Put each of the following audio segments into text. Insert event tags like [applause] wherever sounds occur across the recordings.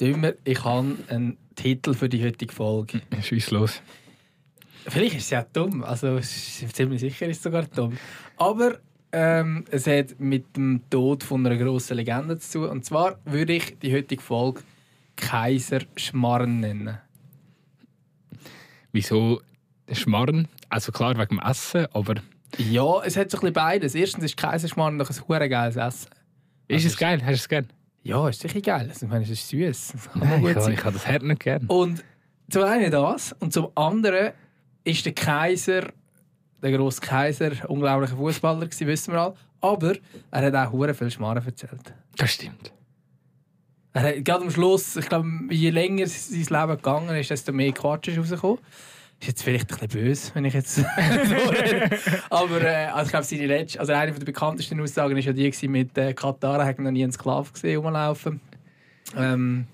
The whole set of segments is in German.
Dümmer, ich habe einen Titel für die heutige Folge. Schieß los. Vielleicht ist es ja dumm, also ziemlich sicher ist es sogar dumm. Aber ähm, es hat mit dem Tod von einer grossen Legende zu tun. Und zwar würde ich die heutige Folge Kaiser Schmarren nennen. Wieso Schmarren? Also klar wegen dem Essen, aber... Ja, es hat so ein bisschen beides. Erstens ist Kaiserschmarrn doch ein hure geiles Essen. Ist also es geil? Hast du es gern? Ja, ist sicher geil. Also, ich meine, es ist süß. [laughs] Nein, ich, ich habe das Herd nicht gern. Und zum einen das und zum anderen ist der Kaiser, der grosse Kaiser, unglaublicher Fußballer gewesen, wissen wir alle. Aber er hat auch hure viel Schmarrn erzählt. Das stimmt. Er hat, gerade am Schluss, ich glaube, je länger sein Leben gegangen ist, desto mehr Quatsch ist rausgekommen. Ist jetzt vielleicht ein bisschen böse, wenn ich jetzt [laughs] Aber äh, also ich glaube, seine letzte, also eine der bekanntesten Aussagen war ja die mit äh, Katar, hat noch nie einen Sklaven gesehen rumlaufen. Ähm,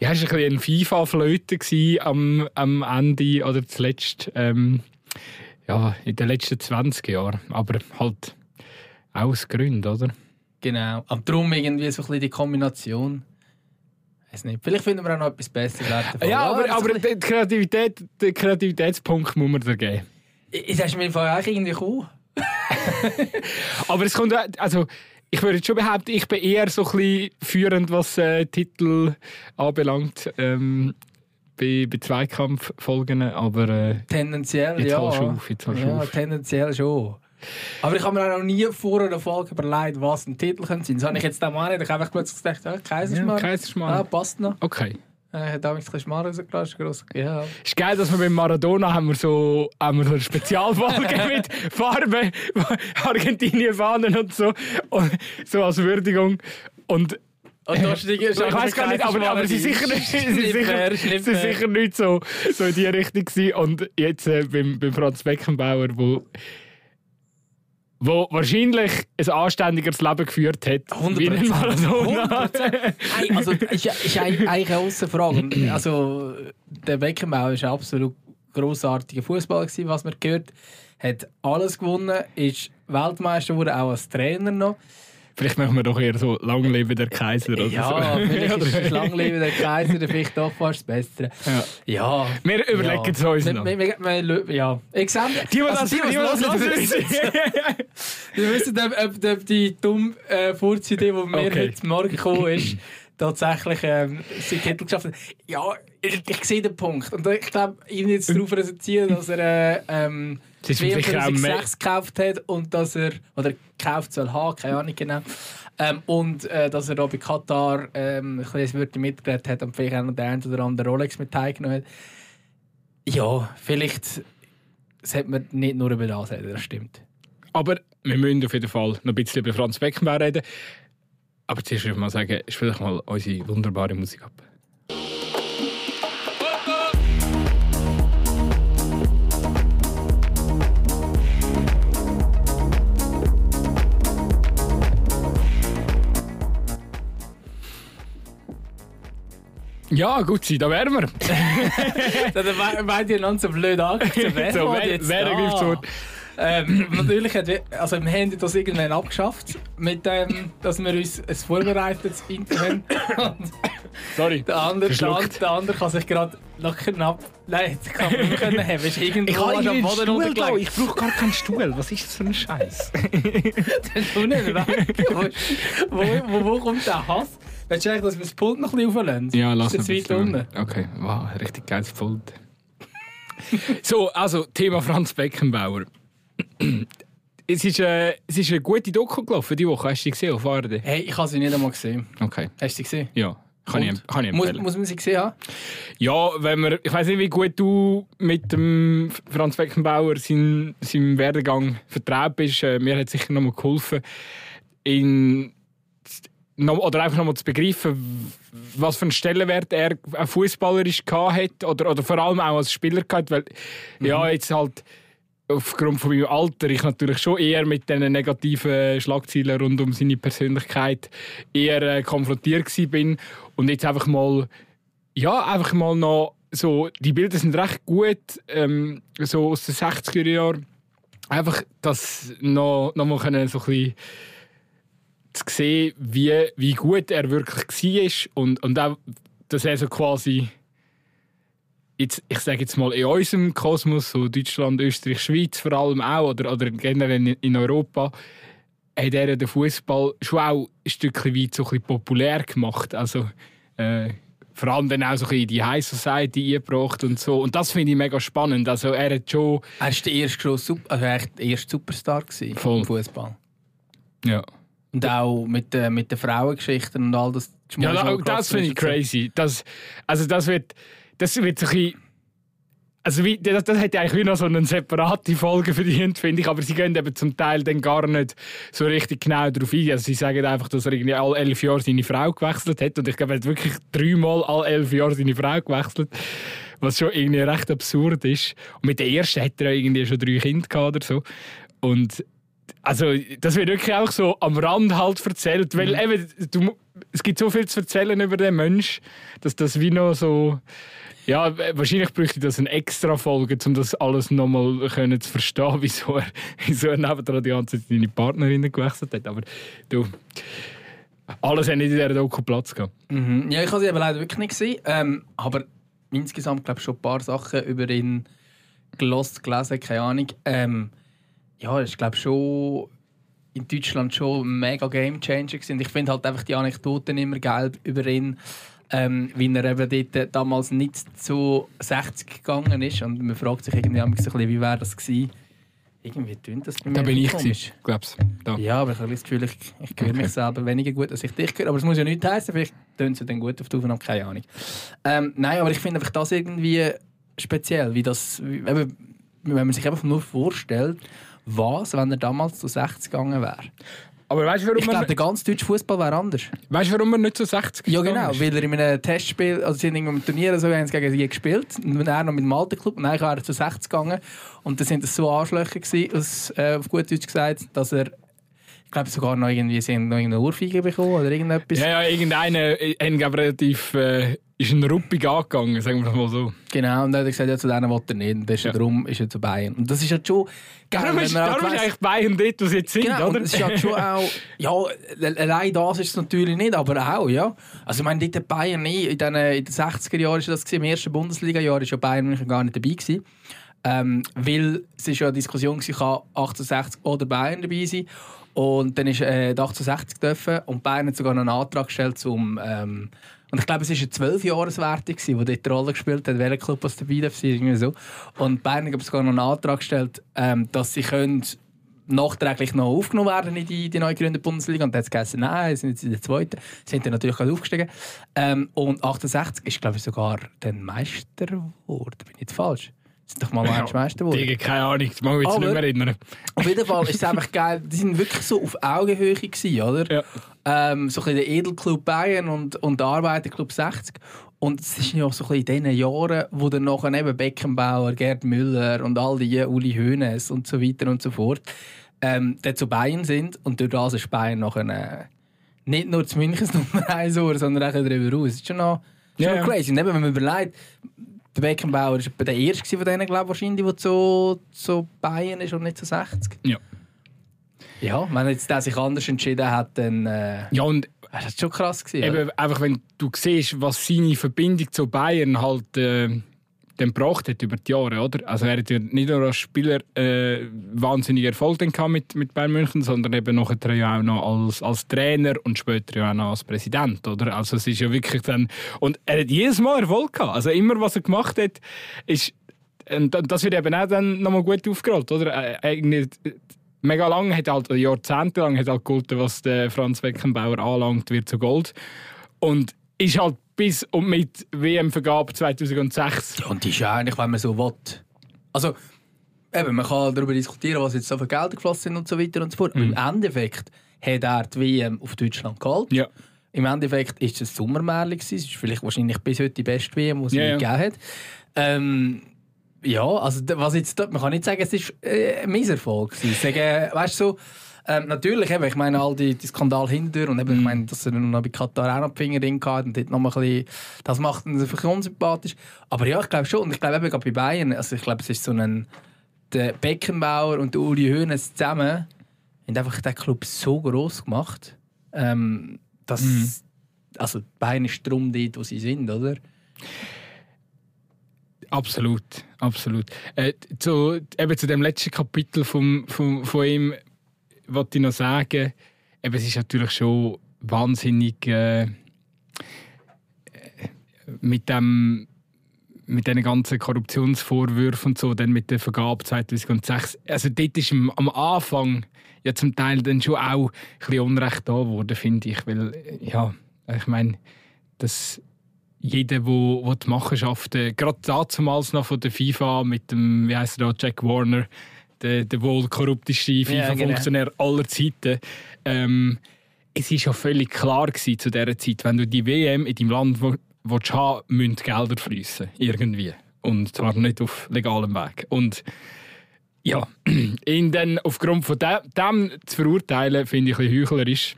ja, es war ein FIFA-Flöte am, am Ende oder zuletzt, ähm, ja, in den letzten 20 Jahren. Aber halt aus Gründen, oder? Genau. Aber darum irgendwie so ein bisschen die Kombination weiß nicht. Vielleicht finden wir auch noch etwas Besseres. Ja, aber, aber die Kreativität, den Kreativitätspunkt muss man da geben. Ist hast du mir vorher eigentlich irgendwie cool. [laughs] aber es kommt, also ich würde schon behaupten, ich bin eher so ein bisschen führend, was äh, Titel anbelangt. Ähm, bei, bei Zweikampffolgen, aber äh, tendenziell jetzt ja. Auf, jetzt ja, auf. tendenziell schon. Aber ich habe mir auch noch nie vor einer Folge überlegt, was ein Titel könnte sein. Das habe ich jetzt auch mal nicht. Ich habe plötzlich gedacht, ja, Kaiserschmarrn. Ja, Kaiserschmarrn. Ja, passt noch. Okay. Er hat damals ein bisschen Schmarrn rausgelassen. Ja. Ist geil, dass wir beim Maradona haben wir so, haben wir so eine Spezialfolge [laughs] mit Farbe, Argentinien-Fahnen und so. Und so als Würdigung. Und und da steigt [laughs] ich weiß gar nicht, aber, aber sie sicher nicht, sie sicher, sie sicher nicht so, so in die Richtung gewesen. Und jetzt äh, beim, beim Franz Beckenbauer, wo wo wahrscheinlich ein anständigeres Leben geführt hat 100%. wie ein Maradona. hey, also ist, ist eigentlich eine grosse Frage. Also der Beckenbauer ist ein absolut grossartiger Fußballer was man gehört, hat alles gewonnen, ist Weltmeister geworden, auch als Trainer noch. Vielleicht machen wir doch eher so Lang lebe der Kaiser oder ja, so. vielleicht [laughs] ist Lang lebe der Kaiser vielleicht doch fast das Bessere. Ja. ja. Wir überlegen ja. es uns noch. Wir, wir, wir, ja. Exempel. Die, die also, die, die, [laughs] Wir wissen, ob, ob die dumme äh, Furzidee, die mir okay. heute Morgen gekommen ist, [laughs] tatsächlich ähm, seinen Titel geschafft hat. Ja, ich, ich sehe den Punkt. Und ich glaube, ihn jetzt darauf reduzieren, dass er... Äh, ähm, das auch mehr... gekauft hat und dass er, oder gekauft soll haben, keine Ahnung genau. Ähm, und äh, dass er da bei Katar ähm, ein bisschen Wörter mitgeredet hat und vielleicht auch noch der eine oder andere Rolex mit teilgenommen hat. Ja, vielleicht sollte man nicht nur über das reden, das stimmt. Aber wir müssen auf jeden Fall noch ein bisschen über Franz Beckenbauer reden. Aber zuerst würde ich mal sagen, spiel doch mal unsere wunderbare Musik ab. Ja, gut sein, da wären wir. Dann meint ihr noch so blöd. Wer, so, wer, wer greift so? Ähm, natürlich hat wir, also wir haben das irgendwann abgeschafft, mit dem, dass wir uns ein vorbereitetes Intro haben. [coughs] Sorry. Der andere, der, andere, der andere kann sich gerade noch knapp. Nein, das kann man nicht können haben. Ist irgendwo ich habe am Boden Stuhl da. Ich brauche gar keinen Stuhl. Was ist das für ein Scheiß? das ist weg. wo, wo, wo kommt der Hass? Willst du eigentlich, dass wir das Pult noch ein bisschen auflassen? Ja, lass uns. Ist weit unten? Okay, wow, richtig geiles Pult. [laughs] so, also Thema Franz Beckenbauer. [clears throat] es, ist, äh, es ist eine gute Doku gelaufen diese Woche. Hast du sie gesehen auf ARD? Hey, ich habe sie nicht einmal gesehen. Okay. Hast du sie gesehen? Ja. Kann ich, kann ich muss, muss man sie gesehen haben? Ja, wenn man, ich weiß nicht, wie gut du mit dem Franz Beckenbauer seinem, seinem Werdegang vertraut bist. Äh, mir hat sicher noch mal geholfen, in oder einfach nochmal zu begreifen, was für einen Stellenwert er fußballerisch hat oder, oder vor allem auch als Spieler hat, weil mhm. ja jetzt halt aufgrund von meinem Alter ich natürlich schon eher mit diesen negativen Schlagzeilen rund um seine Persönlichkeit eher äh, konfrontiert bin und jetzt einfach mal ja einfach mal noch so die Bilder sind recht gut ähm, so aus den 60er Jahren einfach das noch, noch mal können so ein bisschen zu sehen, wie, wie gut er wirklich war und, und auch dass er so quasi jetzt, ich sage jetzt mal in unserem Kosmos, so Deutschland, Österreich, Schweiz vor allem auch oder, oder generell in, Europa, hat er den Fußball schon auch ein Stückchen weit so ein bisschen populär gemacht. Also äh, vor allem dann auch so ein bisschen in die High Society eingebracht und so. Und das finde ich mega spannend. Also er hat schon... Er war der erste, grosse, also der erste Superstar im Fußball. Ja. Und auch mit, äh, mit den Frauengeschichten und all das. Ja, schon das finde ich crazy. Das, also das wird, das wird so ein bisschen, also wie, das, das hätte eigentlich wie noch so eine separate Folge verdient, finde ich. Aber sie gehen eben zum Teil dann gar nicht so richtig genau darauf ein. Also sie sagen einfach, dass er irgendwie alle elf Jahre seine Frau gewechselt hat. Und ich glaube, er hat wirklich dreimal alle elf Jahre seine Frau gewechselt. Was schon irgendwie recht absurd ist. Und mit der ersten hat er irgendwie schon drei Kinder gehabt oder so. Und also, das wird wirklich auch so am Rand halt erzählt, weil eben, du, es gibt so viel zu erzählen über den Mensch, dass das wie noch so. Ja, wahrscheinlich bräuchte das eine extra Folge, um das alles nochmal können zu verstehen, [laughs] wieso er, wieso er nebendran die ganze Zeit seine Partnerin gewechselt hat. Aber du, alles hat nicht in dieser Doku Platz gehabt. Mhm. Ja, ich habe sie eben leider wirklich nicht gesehen. Ähm, aber insgesamt glaube ich schon ein paar Sachen über ihn gelost, gelesen, keine Ahnung. Ähm, ja, ich glaube schon in Deutschland schon mega Game Changer. Ich finde halt einfach die Anekdoten immer geil über ihn. Ähm, wie er eben dort damals nicht zu 60 gegangen ist. Und man fragt sich irgendwie ein bisschen, wie wäre das gewesen. Irgendwie tönt das bei mir Da bin ich, komisch. gewesen, glaub's. Da. Ja, aber ich habe das Gefühl, ich, ich höre mich selber weniger gut, als ich dich höre. Aber es muss ja nicht heißen, vielleicht tönt es dann gut auf die Aufnahme, keine Ahnung. Ähm, nein, aber ich finde einfach das irgendwie speziell, wie das, wie, eben, wenn man sich einfach nur vorstellt, was, wenn er damals zu 60 gegangen wäre. Aber weißt du, warum, Ich glaube, er- der ganze deutsche Fußball wäre anders. weißt, du, warum er nicht zu 60 Ja, genau, ist? weil er in einem Testspiel, also sie sind irgendwo im Turnier so, haben sie gegen sie gespielt, und er noch mit dem alten Club, und dann wäre er zu 60 gegangen. Und dann sind das so Arschlöcher gewesen, äh, auf gut Deutsch gesagt, dass er, ich glaube sogar noch irgendwie, sie haben noch irgendeine Ohrfeige bekommen oder irgendetwas. Ja, ja, irgendeiner äh, glaub, relativ, äh, ist ein ruppig angegangen, sagen wir das mal so. Genau, und dann hat er gesagt, ja, zu denen will er nicht. Deswegen Ja. darum ist er zu Bayern. Und das ist halt schon geil, Darum ist, halt darum ist weiss- eigentlich Bayern dort, wo sie jetzt sind, Genau, oder? und es ist halt schon [laughs] auch, ja, allein das ist es natürlich nicht, aber auch, ja. Also ich meine, dort Bayern nie, in den, in den 60er Jahren ist das gewesen, im ersten Bundesliga-Jahr ist ja Bayern München gar nicht dabei gewesen. Ähm, weil es ist ja eine Diskussion gewesen, kann 1860 oder Bayern dabei sein. Und dann ist äh, die 1860 dürfen und Bayern hat sogar noch einen Antrag gestellt zum ähm, und ich glaube, es war eine 12 Jahreswertung, die dort die Rolle gespielt hat, welcher Club was dabei darf irgendwie so. Und Bayern hat sogar noch einen Antrag gestellt, ähm, dass sie können nachträglich noch aufgenommen werden in die, die neu gegründete Bundesliga. Und dann hat es geheißen, nein, sie sind jetzt in der zweiten. Sind dann natürlich gerade aufgestiegen. Ähm, und 68 ist, glaube ich, sogar dann Meister geworden. Bin ich jetzt falsch? Sind doch mal Ja, Meister geworden. Digga, keine Ahnung, das mag ich jetzt Aber- nicht mehr erinnern. Auf jeden Fall ist es einfach geil. Die sind wirklich so auf Augenhöhe gewesen, oder? Ja. Ähm, so ein bisschen der Edelclub Bayern und, und der Arbeiterclub 60. Und es ist ja auch so ein bisschen in diesen Jahren, wo dann nachher eben Beckenbauer, Gerd Müller und all die Uli Hoeneß und so weiter und so fort ähm, dann zu Bayern sind. Und durch das ist Bayern nachher äh, nicht nur zu Münchens Nummer 1 geworden, sondern auch darüber raus. Das ist schon noch, schon Ja, noch crazy. Und eben, wenn man überlegt, der Beckenbauer war der erste von denen, glaube ich, wahrscheinlich, der zu, zu Bayern ist und nicht zu 60. Ja. Ja, wenn jetzt der sich anders entschieden hat, dann äh, Ja, und das ist schon krass gewesen. eben, einfach wenn du siehst, was seine Verbindung zu Bayern halt äh, dann gebracht hat über die Jahre, oder? Also er hat ja nicht nur als Spieler äh, wahnsinnig Erfolg mit, mit Bayern München, sondern eben nachher ja auch noch als, als Trainer und später ja auch noch als Präsident, oder? Also es ist ja wirklich dann... Und er hat jedes Mal Erfolg gehabt. Also immer, was er gemacht hat, ist... Und das wird eben auch dann nochmal gut aufgerollt, oder? Äh, mega lang, hat halt, jahrzehntelang hat halt gehalten, was der Franz Beckenbauer anlangt, wird zu Gold. Und ist halt bis und mit WM-Vergabe 2006. Ja, und die ist ja eigentlich, wenn man so will. Also, eben, man kann darüber diskutieren, was jetzt so für Gelder geflossen sind und so weiter und so fort. Aber im Endeffekt hat er die WM auf Deutschland geholt. Ja. Im Endeffekt ist es ein Sommermärchen. Es ist vielleicht wahrscheinlich bis heute die beste WM, die es ja. gegeben hat. Ähm, ja, also was jetzt, man kann nicht sagen, es ist äh, ein Misserfolg. Sagen, weißt du, so, ähm, natürlich, eben, ich meine, all die, die Skandal hinter und eben, Mhm. ich meine, dass er noch bei Katar auch noch die Finger drin hatte und dort noch mal ein bisschen, das macht ihn einfach unsympathisch. Aber ja, ich glaube schon, und ich glaube eben gerade bei Bayern, also ich glaube, es ist so ein, der Beckenbauer und der Uli Hoeneß zusammen haben einfach den Club so groß gemacht, ähm, dass, Mhm. also Beine ist drum dort, wo sie sind, oder? Absolut, absolut. Äh, zu, eben zu dem letzten Kapitel vom, vom, von ihm wollte ich noch sagen, eben, es ist natürlich schon wahnsinnig äh, mit dem mit diesen ganzen Korruptionsvorwürfen und so, dann mit der Vergabe 2006. Also dort ist am, Anfang ja zum Teil dann schon auch ein bisschen Unrecht da geworden, finde ich. Weil, ja, ich meine, dass jeder, wo, wo die Machenschaften, gerade damals noch von der FIFA mit dem, wie heißt er da, Jack Warner, der, der wohl korrupteste FIFA-Funktionär ja, genau. aller Zeiten, ähm, es war schon völlig klar gewesen zu dieser Zeit, wenn du die WM in deinem Land willst haben, müssen Gelder fließen irgendwie. Und zwar nicht auf legalem Weg. Und ja, [clears throat] ihn dann aufgrund von dem, dem zu verurteilen, finde ich ein bisschen heuchlerisch.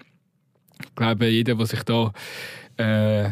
Ich glaube, jeder, der sich da äh,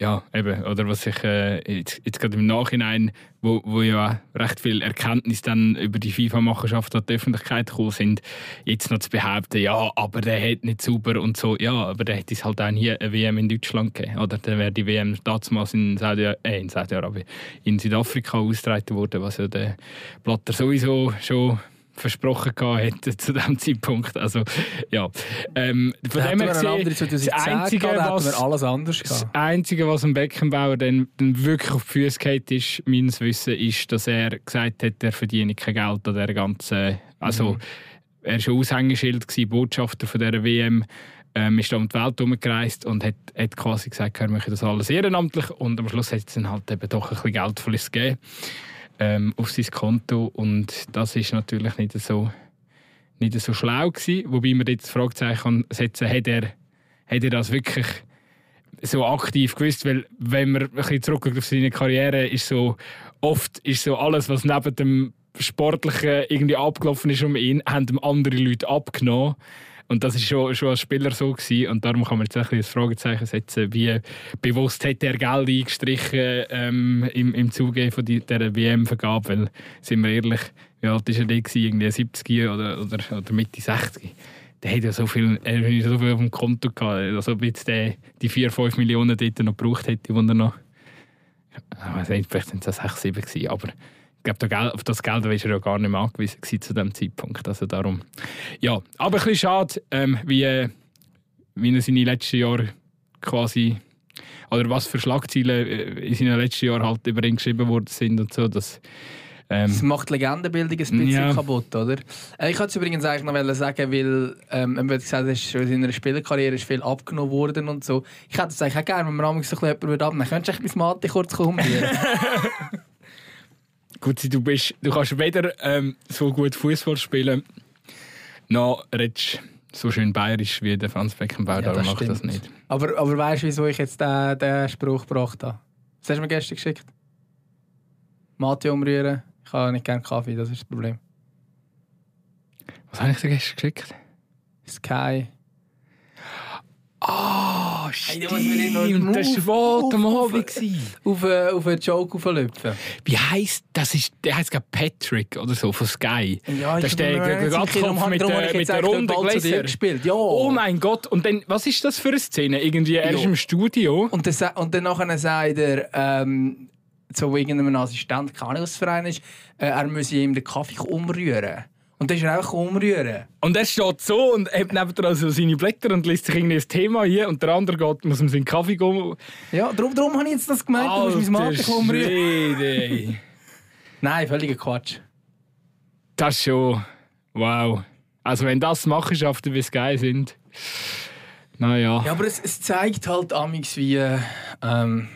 ja, eben, oder was ich äh, jetzt, jetzt gerade im Nachhinein, wo, wo ja recht viel Erkenntnis dann über die FIFA-Machenschaft an die Öffentlichkeit gekommen sind, jetzt noch zu behaupten, ja, aber der hat nicht sauber und so, ja, aber der hätte es halt auch nie eine WM in Deutschland gegeben, oder dann wäre die WM damals in Saudi-Arabien, äh, in, Saudi in Südafrika ausgetragen worden, was ja der Blatter sowieso schon versprochen hätte zu diesem Zeitpunkt. Also, ja. Ähm, von dem her gesehen, das Einzige, was, alles anders das Einzige, was ein Beckenbauer dann, dann wirklich auf die Füße geht, ist, meines Wissens, ist, dass er gesagt hat, er verdiene kein Geld an der ganzen... Also, mhm. er war Aushängeschild, gewesen, Botschafter von dieser WM ähm, ist da um die Welt herumgereist und hat, hat quasi gesagt, wir machen das alles ehrenamtlich und am Schluss hat es dann halt eben doch ein bisschen Geld für uns gegeben ähm, auf sein Konto. Und das ist natürlich nicht so, nicht so schlau gewesen, wobei man jetzt das Fragezeichen setzen kann, hat er, hat er das wirklich so aktiv gewusst, weil wenn man ein bisschen zurückguckt auf seine Karriere, ist so oft ist so alles, was neben dem Sportlichen irgendwie abgelaufen ist um ihn, haben andere Leute abgenommen und das ist schon, schon als Spieler so gewesen. Und darum kann man jetzt ein, ein Fragezeichen setzen, wie bewusst hat er Geld eingestrichen ähm, im, im Zuge von die, dieser WM-Vergabe. Weil, sind wir ehrlich, wie alt war er da? Irgendwie 70 oder, oder, oder Mitte 60 der hat ja so viel, er so viel auf dem Konto gehabt, also ob jetzt der die 4, 5 Millionen dort noch gebraucht hätte, die er noch, ich weiß nicht, vielleicht sind es 6, 7 gewesen, aber ich glaube, auf das Geld war er ja gar nicht mehr angewiesen zu dem Zeitpunkt. Also darum. Ja, aber ein bisschen schade, ähm, wie, wie er seine letzten Jahre quasi oder was für Schlagzeilen äh, in seinen letzten Jahren halt über ihn geschrieben worden sind und so. Das, ähm, das macht Legendenbildung ein bisschen ja. kaputt, oder? Äh, ich wollte es übrigens eigentlich noch sagen, weil ähm, er gesagt hat, in seiner Spielerkarriere ist viel abgenommen worden und so. Ich hätte es eigentlich auch gerne, wenn man so ein bisschen jemanden abnehmen Könntest du mein Mate kurz kommentieren? [laughs] [laughs] Gut, du, bist, du kannst weder ähm, so gut Fußball spielen, noch redest so schön bayerisch wie der Franz Beckenbauer, ja, darum macht das nicht. Aber, aber weißt du, wieso ich jetzt den, den Spruch gebracht habe? Was hast du mir gestern geschickt? Mate umrühren, ich habe nicht gerne Kaffee, das ist das Problem. Was habe ich dir gestern geschickt? Sky. Ah, oh, stimmt. Hey, das war am Abend. Auf, äh, auf einen Joke auflöpfen. Wie heisst das? Ist, der heisst Patrick oder so von Sky. Ja, das ist der Gatkopf mit, der, mit der runden Gläser. gespielt. Ja. Oh mein Gott. Und dann, was ist das für eine Szene? Irgendwie, er ist im Studio. Und, das, und dann nachher sagt er, ähm, so irgendeinem Assistent, keine Ahnung, was das Verein ist, äh, er müsse ihm den Kaffee umrühren. Und dann ist er einfach umrühren. Und er steht so und hat nebenan also seine Blätter und liest sich ein Thema hier und der andere geht, muss ihm seinen Kaffee gehen. Ja, darum, darum habe ich jetzt das gemeint, du musst mein Mate umrühren. [laughs] Nein, völliger Quatsch. Das ist schon... Wow. Also wenn das Machenschaften wie Sky sind... Naja. Ja, aber es, es zeigt halt amigs wie... Ähm,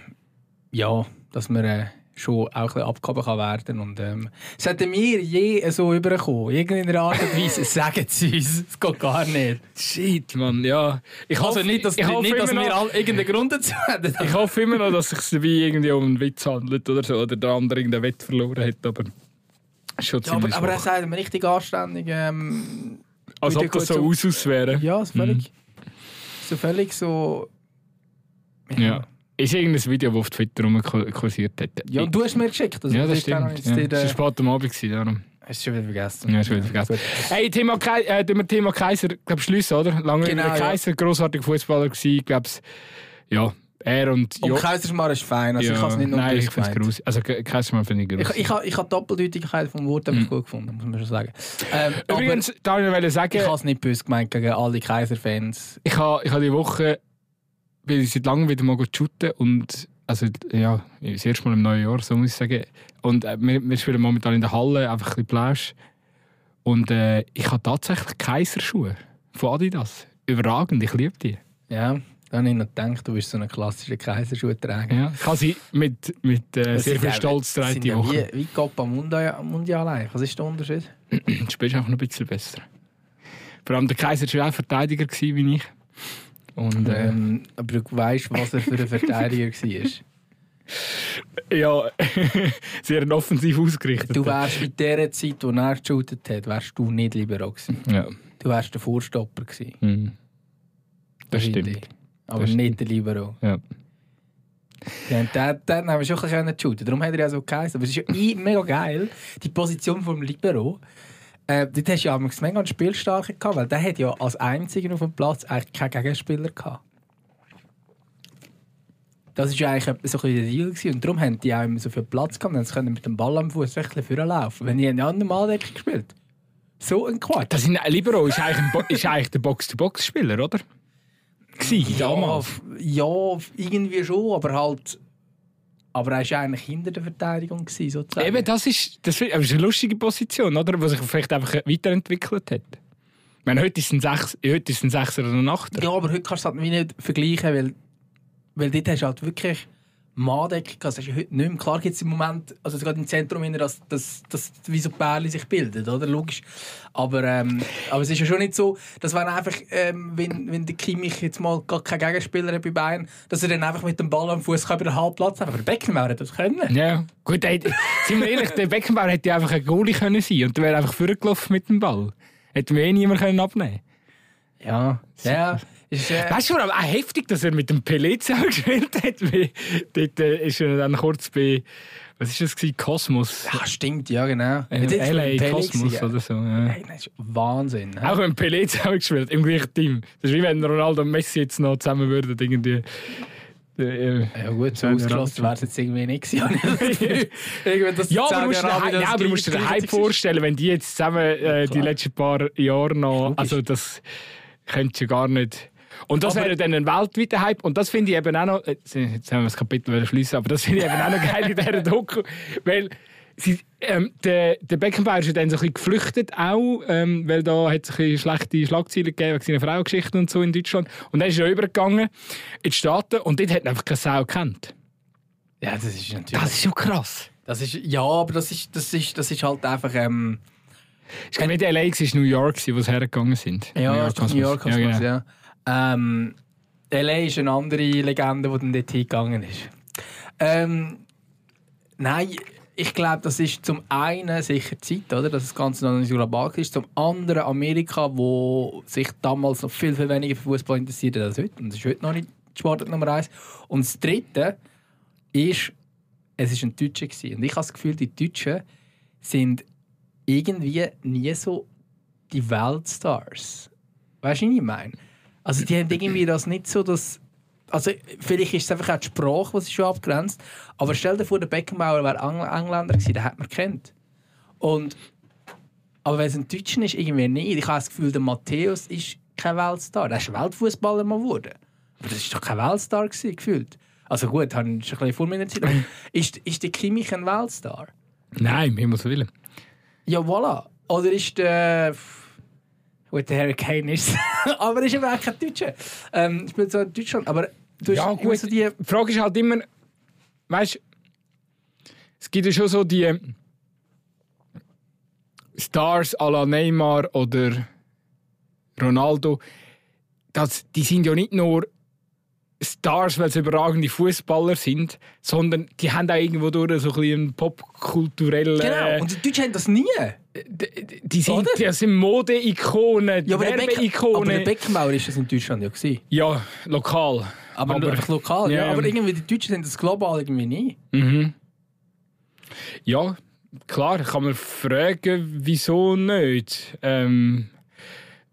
ja, dass man... Äh, schon auch ein bisschen abgehoben kann werden und ähm, sollten wir je so überkommen, irgendeiner Art und Weise, sagen sie uns, es geht gar nicht. Shit, Mann, ja. Ich also hoffe, nicht, dass, ich nicht, dass wir alle irgendeinen Grund dazu haben. [laughs] Ich hoffe immer noch, dass es sich dabei irgendwie um einen Witz handelt oder so, oder der andere irgendeinen Wett verloren hat, aber schon ja, aber, aber er sagt mir richtig anständig. Ähm, Als ob das so aus wäre. Ja, so völlig, mhm. so völlig so... ja. ja. Ist irgendein Video, das auf Twitter rumkursiert hat. Ja, du hast mir geschickt. Also ja, das stimmt. Ja. Es war spät am Abend, darum. Hast du schon wieder vergessen? Ja, schon wieder vergessen. hey, Thema, Ke äh, Thema Kaiser, glaube schließen, oder? Lange genau, Kaiser, ja. grossartiger Fußballer gewesen, glaube ja, er und... Und Jo- Kaiserschmarrn ist fein, also ich habe es nicht nur Nein, ich finde es gruselig. Also Kaiserschmarrn finde ich Ich, gruselig. ich, habe- ich habe Doppeldeutigkeit vom Wort einfach gut gefunden, muss man schon sagen. Ähm, Übrigens, da wollte ich sagen, ich habe es nicht böse gemeint gegen alle Kaiser-Fans. ich habe, ich habe die Woche bin ich seit langem wieder mal shooten und also ja, das erste Mal im neuen Jahr, so muss ich sagen. Und äh, wir, wir spielen momentan in der Halle, einfach ein bisschen Plausch. Und äh, ich habe tatsächlich Kaiserschuhe von Adidas. Überragend, ich liebe die. Ja, da habe ich noch gedacht, du bist so ein klassischer Kaiserschuhträger. Ja. Ich sie mit, mit äh, sehr viel Stolz tragen sind die Woche. Wie, wie Coppa Mundial, Mundial eigentlich. Was ist der Unterschied? [clears throat] Du spielst einfach noch ein bisschen besser. Vor allem der Kaiser war auch Verteidiger wie ich. Und äh, Ähm, aber du weißt, was er für ein Verteidiger war. ja, [laughs] sehr offensiv ausgerichtet. Du wärst in der Zeit, wo er geshootet hat, wärst du nicht Libero gewesen. ja. Du wärst der Vorstopper gewesen. Mhm. Das stimmt. Aber Das nicht der Libero. Ja. Ja, der, der haben wir schon ein bisschen shooten. Darum hat er ja so geheißen. Aber es ist ja mega geil, die Position vom Libero. Äh, dort hast du ja mega einen Spielstarken gehabt, weil der hat ja als einziger auf dem Platz eigentlich keinen Gegenspieler gehabt. Das war ja eigentlich so ein der Deal. Gewesen. Und darum haben die auch immer so viel Platz gehabt. Dann können mit dem Ball am Fuß bisschen vorlaufen. Wenn die haben ja an Normaldeckung gespielt. So ein Quatsch. Das sind, Libero ist eigentlich, ist eigentlich der Box-to-Box-Spieler, oder? Gsi, damals. Ja, ja, irgendwie schon, aber halt. Aber er war eigentlich hinter der Verteidigung, gewesen, sozusagen. Eben, das ist, das ist eine lustige Position, oder? Die sich vielleicht einfach weiterentwickelt hat. Ich meine, heute ist es ein, Sechs, heute ist ein Sechser oder ein Achter. Ja, aber heute kannst du es halt nicht vergleichen, weil, weil dort hast du halt wirklich Manndeckung gehabt. Das ist heute nicht mehr. Klar gibt es im Moment, also gerade im Zentrum, dass, dass, dass wie so Pärchen sich bilden, oder? Logisch. Aber, ähm, aber es ist ja schon nicht so, dass wenn einfach, ähm, wenn, wenn der Kimmich jetzt mal gar keinen Gegenspieler hat bei Bayern, dass er dann einfach mit dem Ball am Fuß über den Halbplatz hat. Aber der Beckenbauer hat das können. Ja, gut, ey, sind wir ehrlich, der Beckenbauer hätte ja einfach ein Goalie können sein und der wäre einfach vorgelaufen mit dem Ball. Hätte mir eh niemand können abnehmen Ja, ja. Ist, äh, Weißt du, aber auch heftig, dass er mit dem Pelé zusammen [laughs] gespielt hat. Dort äh, ist er dann kurz bei, was ist das, gewesen? Kosmos. ja, stimmt, ja, genau. Äh, LA Kosmos gewesen, oder so. Ja. Hey, das ist Wahnsinn. ne? Auch wenn Pelé zusammen gespielt im gleichen Team. Das ist wie wenn Ronaldo und Messi jetzt noch zusammen würden. Irgendwie. Äh, Ja gut, so Ja, ausgeschlossen wäre es jetzt irgendwie nicht [laughs] dass Ja, aber musst das ja, aber du musst dir den Hype vorstellen, wenn die jetzt zusammen äh, die letzten paar Jahre noch. Also, das könntest du gar nicht. Und das Aber- wäre dann ein weltweiter Hype. Und das finde ich eben auch noch. Jetzt jetzt haben wir das Kapitel schließen, aber das finde ich eben auch noch geil in dieser Doku. [laughs] Weil sie, ähm, der, der Beckenbauer ist ja dann so ein bisschen geflüchtet, auch, ähm, weil da hat es ein bisschen schlechte Schlagzeilen gegeben wegen seiner Frauengeschichte und so in Deutschland. Und dann ist er übergegangen in die Staaten und dort hat ihn einfach keine Sau gekannt. Ja, das ist natürlich... Das ist schon krass. Das ist, ja, aber das ist, das ist, das ist halt einfach... Ähm, Ich glaube nicht LA, es war New York, wo sie hergegangen sind. ja, ist doch New York ja, Cosmos, genau. ja. Ähm, L.A. ist eine andere Legende, die dann dort hingegangen ist. Ähm, nein, ich glaube, das ist zum einen sicher Zeit, oder? dass das Ganze noch nicht so global ist. Zum anderen Amerika, wo sich damals noch viel, viel weniger für Fußball interessiert als heute. Und das ist heute noch nicht die Sportart Nummer eins. Und das Dritte ist, es war ein Deutscher. Gewesen. Und ich habe das Gefühl, die Deutschen sind irgendwie nie so die Weltstars. Weißt du, was ich meine? Also, die haben irgendwie das nicht so, dass. Also, vielleicht ist es einfach auch die Sprache, die sie schon abgrenzt. Aber stell dir vor, der Beckenbauer wäre Ang Engländer gewesen, den hat man kennt. Und. Aber wenn es ein Deutscher ist, irgendwie nicht. Ich habe das Gefühl, der Matthäus ist kein Weltstar. Der ist Weltfußballer mal geworden. Aber das ist doch kein Weltstar gewesen, gefühlt. Also gut, habe ich schon ein bisschen vor meiner Zeit. [laughs] ist, ist der Kimmich ein Weltstar? Nein, um Himmels Willen. Ja, voilà. Oder ist der. Gut, der Harry Kane ist [laughs] Aber er ist eben auch kein Deutscher. Ähm, spielt so in Deutschland. Aber du Ja, hast gut. so die. Die Frage ist halt immer, weißt es gibt ja schon so die Stars à la Neymar oder Ronaldo. Das, die sind ja nicht nur Stars, weil sie überragende Fußballer sind, sondern die haben auch irgendwo durch so ein bisschen einen popkulturellen. Genau. Und die Deutschen haben das nie. Die, sind, Oder? die sind Mode-Ikonen, Ja, aber der, Beck aber der Werbe-Ikonen. Beckenbauer ist das in Deutschland ja gewesen. Ja, lokal. Aber, Aber- einfach lokal. Ja, Ja. aber irgendwie die Deutschen sind das global irgendwie nie. Mhm. Ja, klar, kann man fragen, wieso nicht. Ähm,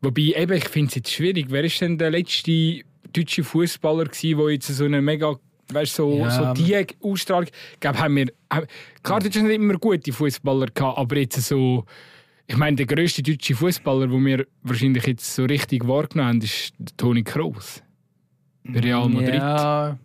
wobei, eben, ich finde es jetzt schwierig. Wer ist denn der letzte deutsche Fußballer die jetzt so eine mega weißt, so, Ja. so die Ausstrahlung. Ich glaube, haben wir. Klar, Deutschland hat immer gute Fußballer gehabt, aber jetzt so. Ich meine, der grösste deutsche Fußballer, den wir wahrscheinlich jetzt so richtig wahrgenommen haben, ist der Toni Kroos. Bei Real Madrid. Ja.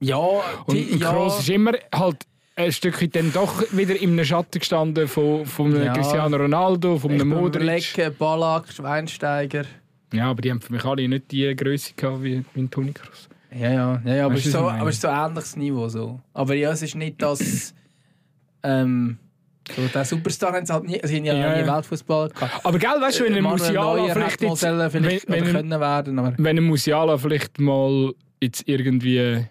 Ja, die, und ja. Kroos ist immer halt ein Stückchen dann doch wieder im Schatten gestanden von, von Ja. Cristiano Ronaldo, von einem Modric. überlegen, Ballack, Schweinsteiger. Ja, aber die haben für mich alle nicht die Größe gehabt wie, wie Toni Kroos. Ja, ja, ja, ja aber, Weißt es so, aber es ist so ein ähnliches Niveau. So. Aber ja, es ist nicht das. ähm, so, der Superstar haben sie halt nie, sie haben ja, Ja, nie. Weltfußball gehabt. Aber gell, weißt du, wenn ein Musiala Neuer vielleicht jetzt, sollen, vielleicht wenn- wenn können werden, aber wenn ein Musiala vielleicht mal jetzt irgendwie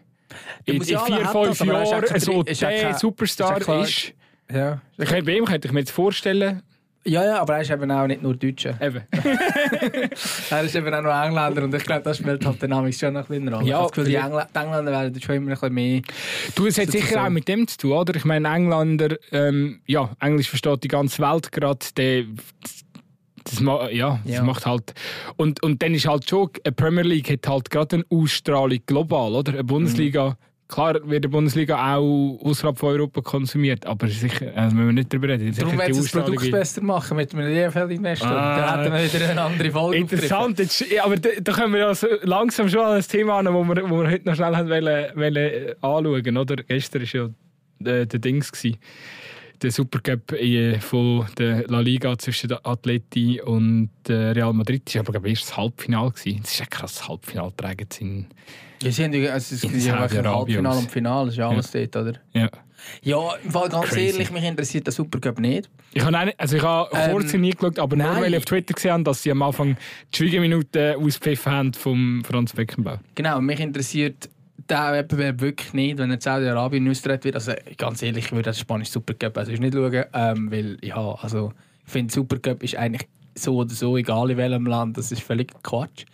in, in vier, fünf Jahren so der Superstar ist ja. bei ihm könnte ich mir jetzt vorstellen, ja, ja, aber er ist eben auch nicht nur Deutscher. eben. [laughs] Er ist eben auch noch Engländer und ich glaube, das spielt halt dynamisch schon noch ein bisschen Rolle. Ja, ich Gefühl, die, Engl die Engländer werden schon immer ein bisschen mehr. Du, es hat sicher auch mit dem zu tun, oder? Ich meine, Engländer, ähm, ja, Englisch versteht die ganze Welt gerade, der, das, ma- ja, das Ja. macht halt. Und, und dann ist halt schon, eine Premier League hat halt gerade eine Ausstrahlung global, oder? Eine Bundesliga, klar wird die Bundesliga auch außerhalb von Europa konsumiert, aber sicher, also müssen wir nicht darüber reden. Darum sie das Produkt besser machen mit einem EFL-Investor. Ah. Dann hätten wir wieder eine andere Folge Interessant, jetzt, aber da, da können wir ja so langsam schon an ein Thema an, wo wir, wo wir heute noch schnell haben wollen, wollen, äh, anschauen oder? Gestern war ja äh, der Dings, gewesen, der Supercup äh, von der La Liga zwischen der Atleti und äh, Real Madrid. Das war aber glaub ich, erst das Halbfinale. Das ist ein krasses Halbfinale. Ja, sie haben ja, also es gibt ja Halbfinale und Finale, ist ja alles dort, oder? Ja. Ja, im Fall ganz Crazy. ehrlich, mich interessiert der Supercup nicht. Ich habe eine- also ich habe Ähm, kurz nie geschaut, aber nur nein. weil ich auf Twitter gesehen habe, dass sie am Anfang die Schwiegerminuten auspfiffen haben vom Franz Beckenbauer. Genau, mich interessiert der Wettbewerb wirklich nicht, wenn er Saudi-Arabien ausgetragen wird. Also ganz ehrlich, ich würde das spanische Supercup also nicht schauen, ähm, weil ja, also ich finde Supercup ist eigentlich so oder so, egal in welchem Land, das ist völlig Quatsch.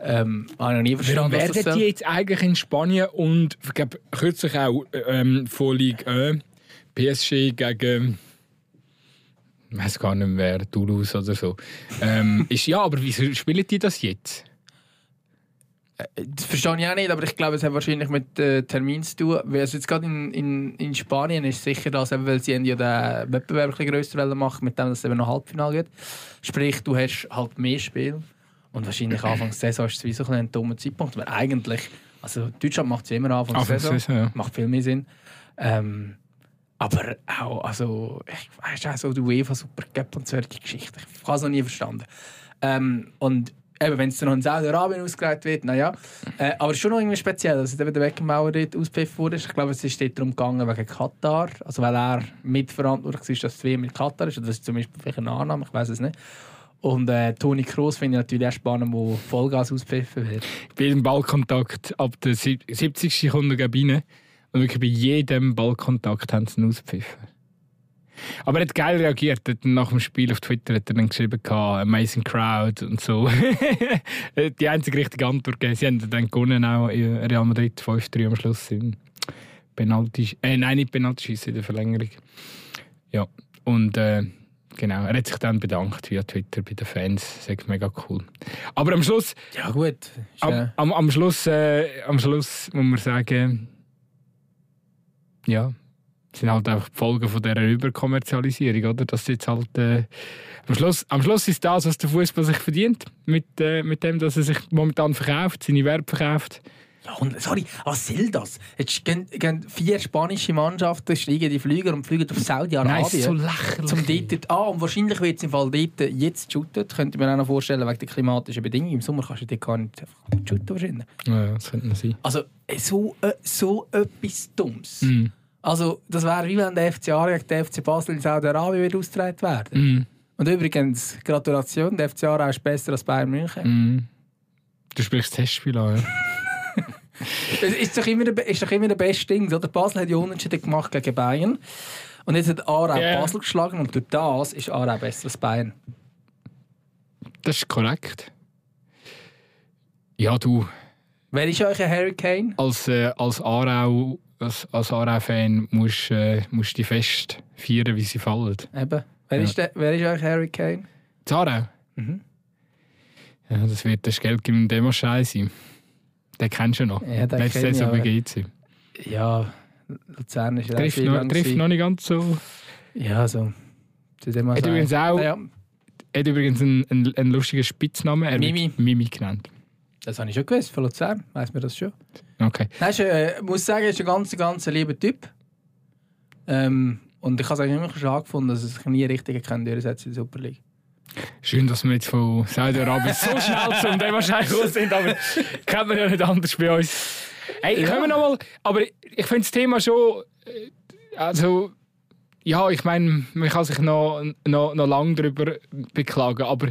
Ähm, habe ich noch nie verstanden, was werden die jetzt eigentlich in Spanien und ich glaube, kürzlich auch ähm, von Ligue 1 PSG gegen ich weiß gar nicht mehr, Toulouse oder so. Ähm, [laughs] ist, ja, aber wieso spielen die das jetzt? Das verstehe ich auch nicht, aber ich glaube, es hat wahrscheinlich mit äh, Termin zu tun. Weil es jetzt gerade in, in, in Spanien ist sicher das, eben, weil sie ja den Wettbewerb ein bisschen grösser machen, mit dem dass es eben noch Halbfinale gibt. Sprich, du hast halt mehr Spiel und wahrscheinlich [clears throat] Anfang der Saison ist es wie so ein, dummer Zeitpunkt, weil eigentlich, also Deutschland macht es immer Anfang der Saison, Saison, ja. macht viel mehr Sinn. Ähm, aber auch, also, ich weiß auch so, die UEFA Supercup und solche Geschichten. Ich habe es noch nie verstanden. Ähm, und eben, wenn es dann noch in Saudi-Arabien ausgelegt wird, naja. Äh, aber schon noch irgendwie speziell, dass eben der Beckenbauer dort auspfiffen wurde. Ich glaube, es ist dort darum gegangen wegen Katar. Also, weil er mitverantwortlich ist, dass es WM mit Katar ist. Oder das ist zum Beispiel vielleicht eine Annahme, ich weiß es nicht. Und äh, Toni Kroos finde ich natürlich auch spannend, wo Vollgas auspfiffen wird. Bei jedem Ballkontakt ab der sieb- 70. Sekunde rein. Und wirklich bei jedem Ballkontakt haben sie ihn ausgepfiffen. Aber er hat geil reagiert. Er hat nach dem Spiel auf Twitter hat er dann geschrieben, Amazing Crowd und so. [laughs] Die einzige richtige Antwort gegeben. Sie haben dann gewonnen, auch in Real Madrid 5-3 am Schluss. Im Penalty, äh, nein, nicht Penalty in der Verlängerung. Ja, und äh, genau, er hat sich dann bedankt via Twitter bei den Fans. Das ist mega cool. Aber am Schluss Ja, gut. Am, am, am, Schluss, äh, am Schluss muss man sagen, ja, es sind halt einfach die Folgen von dieser Überkommerzialisierung, oder? Dass jetzt halt, äh, am, Schluss, am Schluss ist das, was der Fußball sich verdient, mit, äh, mit dem, dass er sich momentan verkauft, seine Werbe verkauft. Ja, und, sorry, was soll das? Jetzt gehen, gehen vier spanische Mannschaften, steigen die Flüger und fliegen auf Saudi-Arabien. so lächerlich. zum dort, ah, und wahrscheinlich wird es im Fall dort jetzt shootet. Könnte ich mir auch noch vorstellen, wegen der klimatischen Bedingungen. Im Sommer kannst du dort gar nicht shooten wahrscheinlich. Ja, ja, das könnte man sein. Also, äh, so, äh, so etwas Dummes. Mhm. Also, das wäre wie wenn der FC Aarau gegen den FC Basel in Saudi-Arabien ausgetragen werden. Mhm. Und übrigens, Gratulation, der FC Aarau ist besser als Bayern München. Mhm. Du sprichst das Testspiel an, ja? [laughs] Es ist doch immer der, ist doch immer der beste Ding. Oder? Basel hat ja Unentschieden gemacht gegen Bayern. Und jetzt hat Aarau Ja. Basel geschlagen und durch das ist Aarau besser als Bayern. Das ist korrekt. Ja, du, Wer ist euch ein Harry Kane? als, äh, als Aarau, als, als Aarau-Fan musst du äh, musst die fest feiern, wie sie fallen. Eben. Wer, Ja. ist, der, wer ist euch Harry Kane? Aarau? Mhm. Ja, das wird das Geld im Demoschein sein. Den kennst du noch. Ja, den Letzte Saison bei GC. Ja, Luzern ist Trifft noch, trifft noch nicht ganz so. Ja, so. Zu dem Hat übrigens auch Ja, hat übrigens einen, einen, einen lustigen Spitznamen. Er Mimi. Mimi genannt. Das habe ich schon gewusst, von Luzern. Weiss man das schon. Okay. Nein, ist, äh, muss sagen, er ist ein ganz, ganz lieber Typ. Ähm, und ich habe es eigentlich immer schon angefunden, dass er sich nie richtig durchsetzen in der Super League. Schön, dass wir jetzt von Saudi-Arabien so [laughs] schnell zum Demoschein gekommen sind, aber kennt man ja nicht anders bei uns. Hey, Ja. können wir noch mal, aber ich finde das Thema schon, äh, also, ja, ich meine, man kann sich noch, noch, noch lange darüber beklagen, aber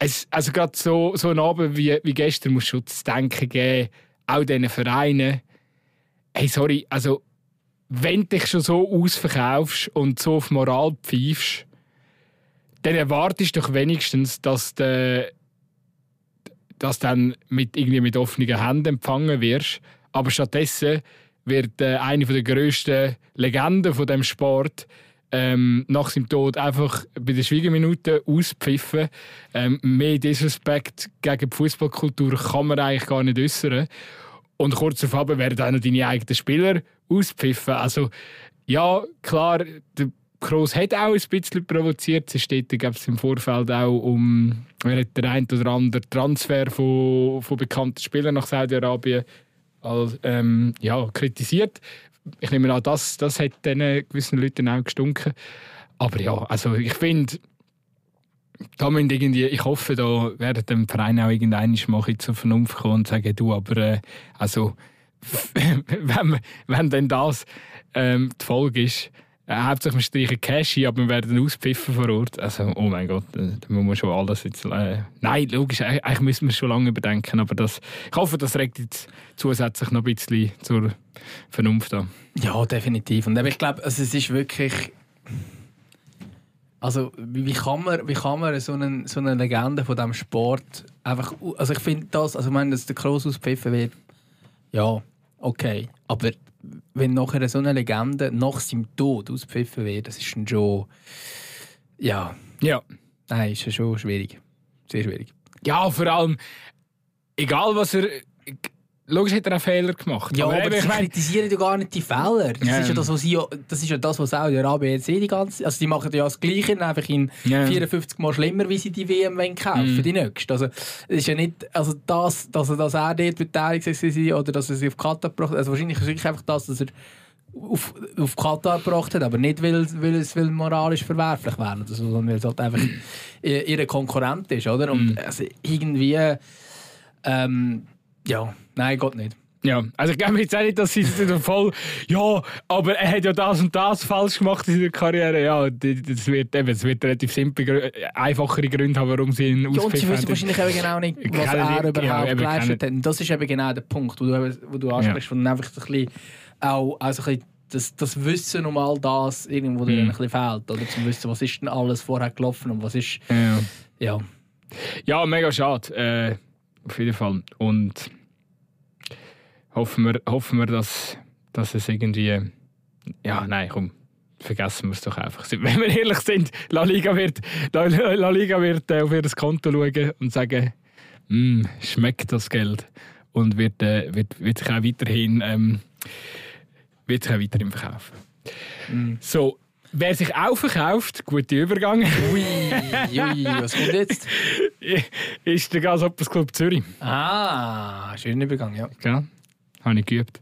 es, also gerade so, so ein Abend wie, wie gestern muss schon zu denken geben, auch diesen Vereinen, hey, sorry, also, wenn du dich schon so ausverkaufst und so auf Moral pfeifst, dann erwartest du doch wenigstens, dass du dass dann mit, irgendwie mit offenen Händen empfangen wirst. Aber stattdessen wird äh, eine der grössten Legenden von dem Sport ähm, nach seinem Tod einfach bei den Schwiegerminuten auspfiffen. Ähm, mehr Disrespekt gegen die Fußballkultur kann man eigentlich gar nicht äußern. Und kurz darauf werden auch noch deine eigenen Spieler auspfiffen. Also, ja, klar, der Kroos hat auch ein bisschen provoziert. Es steht gab es im Vorfeld auch um wer hat der ein oder andere Transfer von, von bekannten Spielern nach Saudi-Arabien als, ähm, ja, kritisiert. Ich nehme an, das, das hat diesen gewissen Leuten auch gestunken. Aber ja, also ich finde, da irgendwie, ich hoffe, da werden dem Verein auch irgendwann mal zur Vernunft kommen und sagen, du, aber äh, also, [laughs] wenn, wenn denn das ähm, die Folge ist, äh, hauptsächlich wir streichen Cash ein, aber wir werden auspfiffen vor Ort. Also, oh mein Gott, äh, da muss man schon alles jetzt... Äh, nein, logisch, eigentlich müssen wir es schon lange überdenken, aber das, ich hoffe, das regt jetzt zusätzlich noch ein bisschen zur Vernunft an. Ja, definitiv. Und ich glaube, also es ist wirklich. Also, wie, wie, kann man, wie kann man so, einen, so eine Legende von diesem Sport einfach. Also, ich finde das, also, ich meine, dass der Kroos auspfiffen wird, ja, okay. Aber wenn nachher so eine Legende nach seinem Tod auspfiffen wird, das ist dann schon. Ja, Ja. nein, ist ja schon schwierig. Sehr schwierig. Ja, vor allem, egal was er. Logisch hat er auch Fehler gemacht. Ja, aber, eben, sie kritisieren ja gar nicht die Fehler. Das, Ja. ist ja das, was sie, das ist ja das, was Saudi-Arabien jetzt eh die ganze Also die machen ja das Gleiche, einfach in Ja. 54 Mal schlimmer, wie sie die WM wollen kaufen Mhm. die nächste. Also es ist ja nicht, also das, dass er, dass er dort beteiligt war oder dass er sie auf Katar gebracht hat, also wahrscheinlich ist es wirklich einfach das, dass er auf, auf Katar gebracht hat, aber nicht, weil, weil es weil moralisch verwerflich wäre, oder so, sondern weil es halt einfach ihr ihre Konkurrent ist, oder? Und Mhm. also irgendwie, ähm, ja, nein, Gott nicht. Ja, also ich glaube jetzt auch nicht, dass sie voll, ja, aber er hat ja das und das falsch gemacht in seiner Karriere. Ja, das wird, eben, es wird relativ simple, einfachere Gründe haben, warum sie ihn Ja, und sie wissen haben. wahrscheinlich eben genau nicht, was Kennen er überhaupt ja, geleistet hat. Und das ist eben genau der Punkt, wo du, wo du ansprichst, wo dann einfach ein bisschen, auch, auch so ein bisschen das, das Wissen um all das irgendwo dir Mhm. ein bisschen fehlt. Oder zum Wissen, was ist denn alles vorher gelaufen und was ist, Ja. ja. Ja, mega schade. Äh, auf jeden Fall. Und hoffen wir, hoffen wir dass, dass es irgendwie. Ja, nein, komm. Vergessen wir es doch einfach. [laughs] Wenn wir ehrlich sind, La Liga wird, La, La Liga wird äh, auf ihr Konto schauen und sagen: «Mm, schmeckt das Geld. Und wird, äh, wird, wird sich auch weiterhin, ähm, wird sich auch weiterhin verkaufen. So, wer sich auch verkauft, guter Übergang, Ui, ui, was kommt jetzt? [laughs] ist der Gasoppers Club Zürich. Ah, schöner Übergang, ja. Ja, habe ich geübt.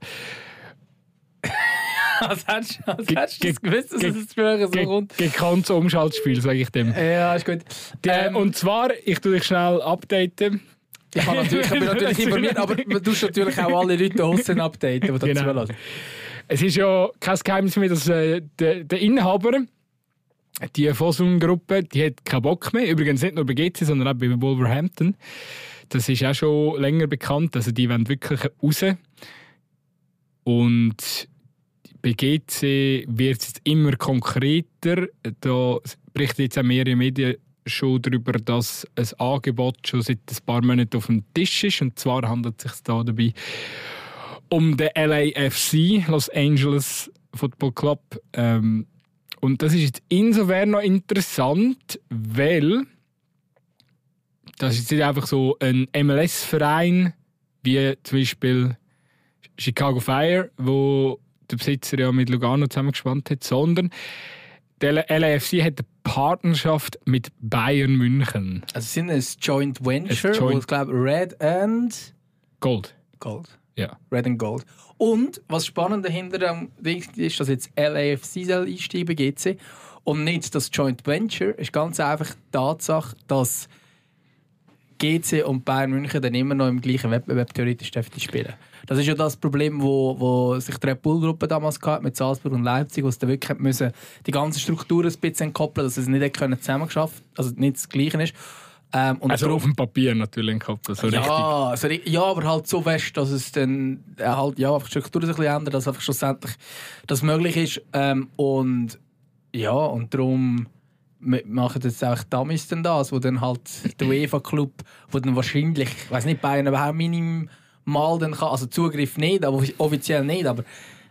Als hättest als hättest du das ge- gewusst, dass es früher so kommt? gekanntes Umschaltspiel, sage ich dem. Ja, ist gut. Äh, Ähm, und zwar, ich tue dich schnell updaten. ich, kann natürlich, ich bin [laughs] natürlich informiert, aber du tust natürlich auch alle Leute draussen updaten, die dazu Genau. Es ist ja kein Geheimnis mehr, dass äh, der, der Inhaber, die Fosun-Gruppe, die hat keinen Bock mehr. Übrigens nicht nur bei GC, sondern auch bei Wolverhampton. Das ist auch schon länger bekannt. Also die wollen wirklich raus. Und bei GC wird es jetzt immer konkreter. Da berichten jetzt auch mehrere Medien schon darüber, dass ein Angebot schon seit ein paar Monaten auf dem Tisch ist. Und zwar handelt es sich da dabei um den LAFC, Los Angeles Football Club. Ähm, und das ist jetzt insofern noch interessant, weil das ist nicht einfach so ein MLS-Verein, wie zum Beispiel Chicago Fire, wo der Besitzer ja mit Lugano zusammengespannt hat, sondern der LAFC hat eine Partnerschaft mit Bayern München. Also sind ein Joint Venture, Ein Joint- wo ich glaube Red and Gold. Gold. Ja. Red and Gold. Und was spannend dahinter ähm, ist, dass jetzt LAFC soll einsteigen GC und nicht das Joint Venture, ist ganz einfach die Tatsache, dass GC und Bayern München dann immer noch im gleichen Wettbewerb theoretisch dürften spielen. Das ist ja das Problem, wo, wo sich die Red Bull Gruppe damals gehabt hat mit Salzburg und Leipzig, wo sie dann wirklich müssen die ganze Struktur ein bisschen entkoppeln, dass sie es nicht hätten können zusammengeschafft, also nicht das Gleiche ist. Ähm, und Also auf dem Papier natürlich Kopf, so ja, also, ja, aber halt so fest, dass es dann äh, halt, ja, einfach die Struktur sich ein bisschen ändert, dass einfach schlussendlich das möglich ist. Ähm, und ja, und darum machen jetzt einfach Dummies dann das, wo dann halt der UEFA-Club, wo dann wahrscheinlich, ich weiß nicht, Bayern überhaupt minimal dann kann, also Zugriff nicht, aber offiziell nicht, aber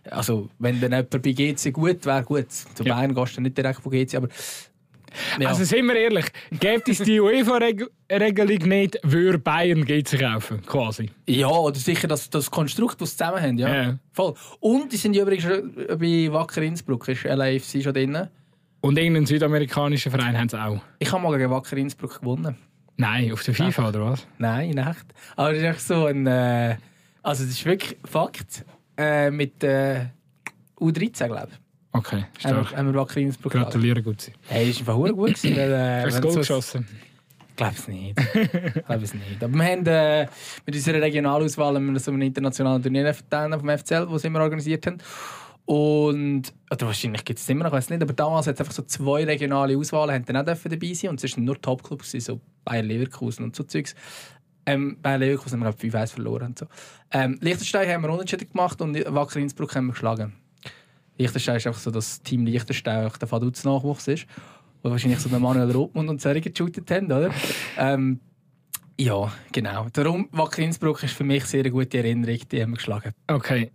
also wenn dann jemand bei GC gut wäre, gut, zu Ja. Bayern gehst du nicht direkt von GC, aber ja. Also sind wir ehrlich, gibt es die UEFA-Regelung nicht, würde Bayern GC kaufen, quasi. Ja, oder sicher das, das Konstrukt, das sie zusammen haben, ja. Ja. Voll. Und die sind übrigens schon bei Wacker Innsbruck, ist LAFC schon drin. Und irgendeinen südamerikanischen Verein haben sie auch. Ich habe mal gegen Wacker Innsbruck gewonnen. Nein, auf der FIFA oder was? Nein, in echt. Aber das ist echt so ein... Äh, also das ist wirklich Fakt. Äh, mit äh, U13, glaube ich. Okay, Haben stark. wir, haben wir Wacker Innsbruck geschlagen. Gratuliere, gut sein. Hey, ist einfach gut gewesen. Weil, äh, Hast du Goal so- geschossen? Ich glaube es nicht. Ich glaube es nicht. Aber wir haben äh, mit unserer Regionalauswahl haben wir so einen internationalen Turnier verteilt vom FCL, das wir organisiert haben. Und, oder wahrscheinlich gibt es immer noch, ich weiß nicht, aber damals hat es einfach so zwei regionale Auswahlen, haben dann auch dabei sein und es waren nur Topclubs, so Bayer Leverkusen und so Zeugs. Ähm, Bayer Leverkusen haben wir glaube 5-1 verloren und so. Ähm, Liechtenstein haben wir unentschieden gemacht und Wacker Innsbruck haben wir geschlagen. Liechtenstein ist einfach so das Team Liechtenstein, auch der Vaduz-Nachwuchs ist, wo wahrscheinlich so der Manuel Rothmund und solche geshootet haben, oder? Ähm, ja, genau. Darum, Wacker Innsbruck ist für mich sehr eine gute Erinnerung, die haben wir geschlagen. Okay.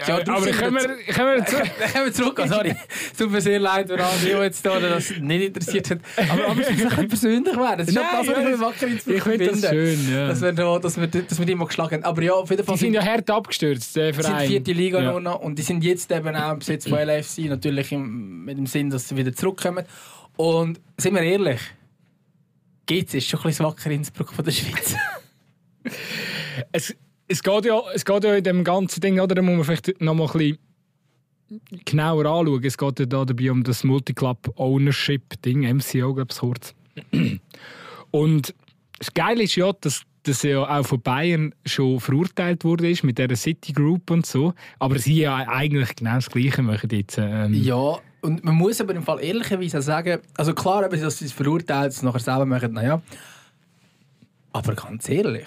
Ja, Ja, aber sind können wir, [laughs] können wir zu... [laughs] Kommen wir zurück. Oh, sorry. Es [laughs] tut mir sehr leid, wenn alle, die jetzt da das nicht interessiert haben. Aber, es ein bisschen persönlich werden. Das ist Nein, das, was das- Wacker Innsbruck Ich finde das schön, ja. Dass wir, da, dass, wir, dass wir die mal geschlagen haben. Aber ja, auf jeden Fall Die sind ja hart abgestürzt, der Die sind Verein. vierte Liga ja. nur noch und die sind jetzt eben auch im Besitz von LFC, natürlich im, mit dem Sinn, dass sie wieder zurückkommen. Und sind wir ehrlich, GC ist schon ein bisschen Wacker Innsbruck von der Schweiz. Es, es, geht ja, es geht ja in dem ganzen Ding, oder? Da muss man vielleicht noch mal ein bisschen genauer anschauen. Es geht ja da dabei um das Multiclub-Ownership-Ding, MCO, glaube ich, kurz. Und das Geile ist ja, dass das ja auch von Bayern schon verurteilt wurde ist mit der City Group und so. Aber sie ja eigentlich genau das Gleiche machen jetzt. Ähm, ja, und man muss aber im Fall ehrlicherweise auch sagen, also klar, eben, dass sie es verurteilt, es nachher selber machen, naja. Aber ganz ehrlich,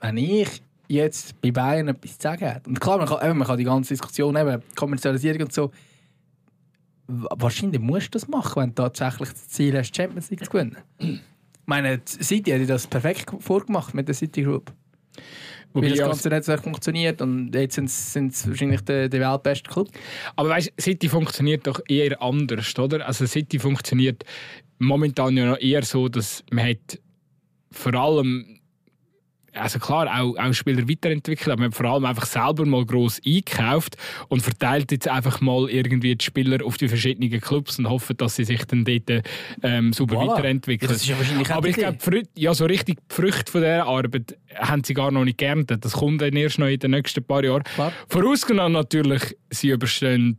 wenn ich jetzt bei Bayern etwas zu sagen hätte, und klar, man kann, eben, man kann die ganze Diskussion eben, Kommerzialisierung und so, wa- wahrscheinlich musst du das machen, wenn du tatsächlich das Ziel hast, die Champions League zu gewinnen. Ich meine, City hat das perfekt vorgemacht mit der City Group. Wobei das ganze Netzwerk funktioniert und jetzt sind sie- wahrscheinlich der, der weltbeste Club. Aber weißt, City funktioniert doch eher anders, oder? Also City funktioniert momentan ja noch eher so, dass man hat vor allem also klar, auch, auch Spieler weiterentwickelt, aber man hat vor allem einfach selber mal gross eingekauft und verteilt jetzt einfach mal irgendwie die Spieler auf die verschiedenen Clubs und hofft, dass sie sich dann dort ähm, super Voilà. weiterentwickeln. Ja, das ist ja wahrscheinlich aber ich glaube, ja, so richtig die Früchte von dieser Arbeit haben sie gar noch nicht geerntet. Das kommt dann erst noch in den nächsten paar Jahren. Klar. Vorausgenommen natürlich, sie überstehen,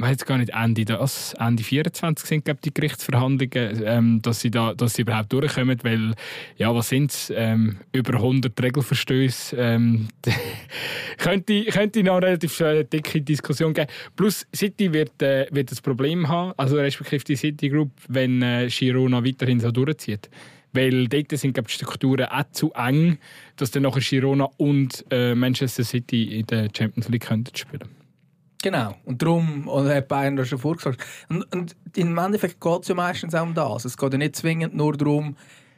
weiß gar nicht, Ende, das, Ende 24 sind glaube ich, die Gerichtsverhandlungen, ähm, dass, sie da, dass sie überhaupt durchkommen, weil, ja, was sind es, ähm, über 100 Regelverstöße, ähm, [laughs] könnte, könnte noch eine relativ dicke Diskussion geben. Plus, City wird, äh, wird das Problem haben, also respektive die City Group, wenn äh, Girona weiterhin so durchzieht. Weil dort sind glaub, ich, die Strukturen auch zu eng, dass dann nachher Girona und äh, Manchester City in der Champions League könnten spielen Genau. Und darum und hat Bayern da schon vorgesorgt. Und, und im Endeffekt geht es ja meistens auch um das. Es geht ja nicht zwingend nur darum,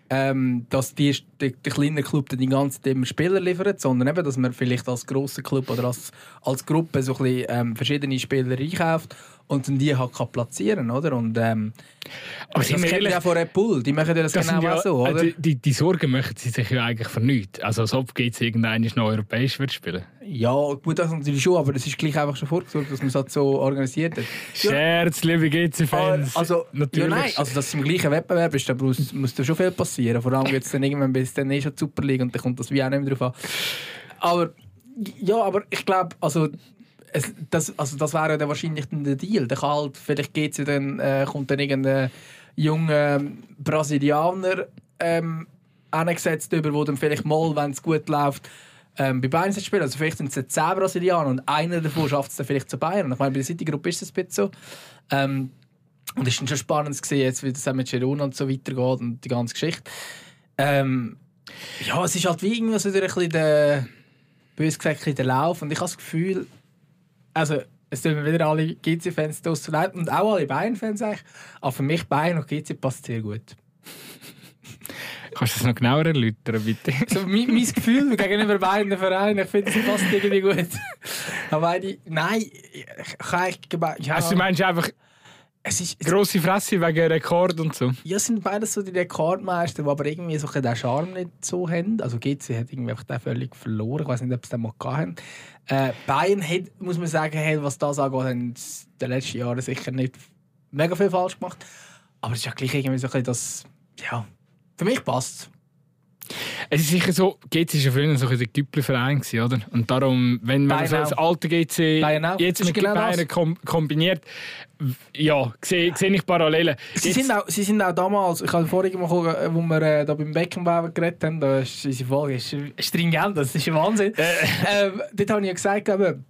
ähm, dass die, die, die kleine Club dann die ganze Zeit immer Spieler liefert, sondern eben, dass man vielleicht als grosser Club oder als, als Gruppe so ein bisschen, ähm, verschiedene Spieler einkauft und dann die halt kann platzieren oder? Und, ähm, Aber das ehrlich, ja von Red Bull, die machen ja das, das genau ja, so, oder? äh, die, die Sorgen machen sie sich ja eigentlich für nichts. Also als ob GC irgendeiner noch europäisch wird spielen. Ja, gut, das natürlich schon, aber das ist gleich einfach schon vorgesorgt, dass man es halt so organisiert hat. Ja, Scherz, liebe GC-Fans. also, Natürlich. Ja, nein, also dass es im gleichen Wettbewerb ist, da muss, muss da schon viel passieren. Vor allem jetzt dann irgendwann bis dann eh schon die Super League und dann kommt das wie auch nicht mehr drauf an. Aber, ja, aber ich glaube, also, es, das, also das wäre dann wahrscheinlich dann der Deal. Der halt, vielleicht geht's ja dann, äh, kommt dann irgendein junger ähm, Brasilianer ähm, angesetzt über, wo dann vielleicht mal, wenn es gut läuft, ähm, bei Bayern spielen. Also vielleicht sind es jetzt 10 Brasilianer und einer davon schafft es dann vielleicht zu Bayern. Ich meine, bei der City-Gruppe ist es ein bisschen so. Ähm, und es dann schon spannend sehen, jetzt, wie das mit Girona und so weitergeht und die ganze Geschichte. Ähm, ja, es ist halt wie irgendwie so ein bisschen der, bös gesagt, der Lauf. Und ich habe das Gefühl, also es tun wieder alle GC-Fans draussen leid und auch alle Bayern-Fans eigentlich. Aber für mich Bayern und GC passt sehr gut. [laughs] Kannst du das noch genauer erläutern, bitte? [laughs] So, mein, mein Gefühl gegenüber beiden Vereinen, ich finde, es passt irgendwie gut. [laughs] Aber beide, nein, ich kann eigentlich, ja, Also du meinst einfach es ist, es, grosse Fresse wegen Rekord und so? ja, es sind beides so die Rekordmeister, die aber irgendwie so den Charme nicht so haben. Also GC hat irgendwie einfach den völlig verloren. Ich weiß nicht, ob sie den mal haben. Äh, Bayern hat, muss man sagen, hat, was das angeht, in den letzten Jahren sicher nicht mega viel falsch gemacht. Aber es ist ja gleich irgendwie so ein bisschen das, ja, für mich passt Es ist sicher so, GC war ja früher so ein der Güppler-Verein, oder? Und darum, wenn man so das alte GC jetzt mit genau Bayern kom kombiniert, ja, sehe seh ich Parallelen. Sie Jetzt- sind, auch, sie sind auch damals, ich habe vorhin mal gucken, äh, wo wir äh, da beim Beckenbauer geredet haben, da ist unsere Folge ist stringent, das ist Wahnsinn. ähm, dort habe ich ja gesagt, eben,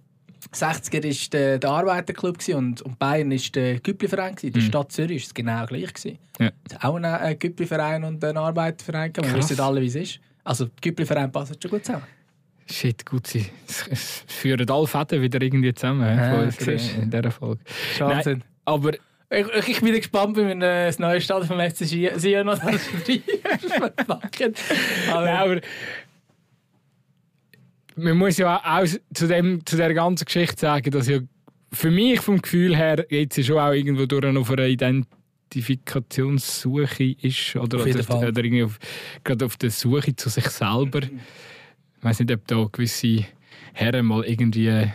60er war der, der Arbeiterclub und, und Bayern war der Güppli-Verein. In der Stadt Zürich war es genau gleich. Gewesen. Ja. Auch einen äh, Güppli-Verein und einen Arbeiterverein. Wir wissen alle, wie es ist. Also, der Güppli-Verein passt schon gut zusammen. Shit, gut, sie es- führen alle Fäden wieder irgendwie zusammen Ja, unserer, in dieser Folge. Nein, aber Ich, ich, bin gespannt, wie wir äh, das neue Stadion vom FC Sion noch [laughs] [laughs] verpacken. Aber, Nein, aber man muss ja auch zu, dem, zu dieser ganzen Geschichte sagen, dass ja für mich vom Gefühl her jetzt schon auch irgendwo durch auf einer Identifikationssuche ist oder, Auf jeden oder, oder irgendwie auf, gerade auf der Suche zu sich selber. Ich weiß nicht, ob da gewisse Herren mal irgendwie,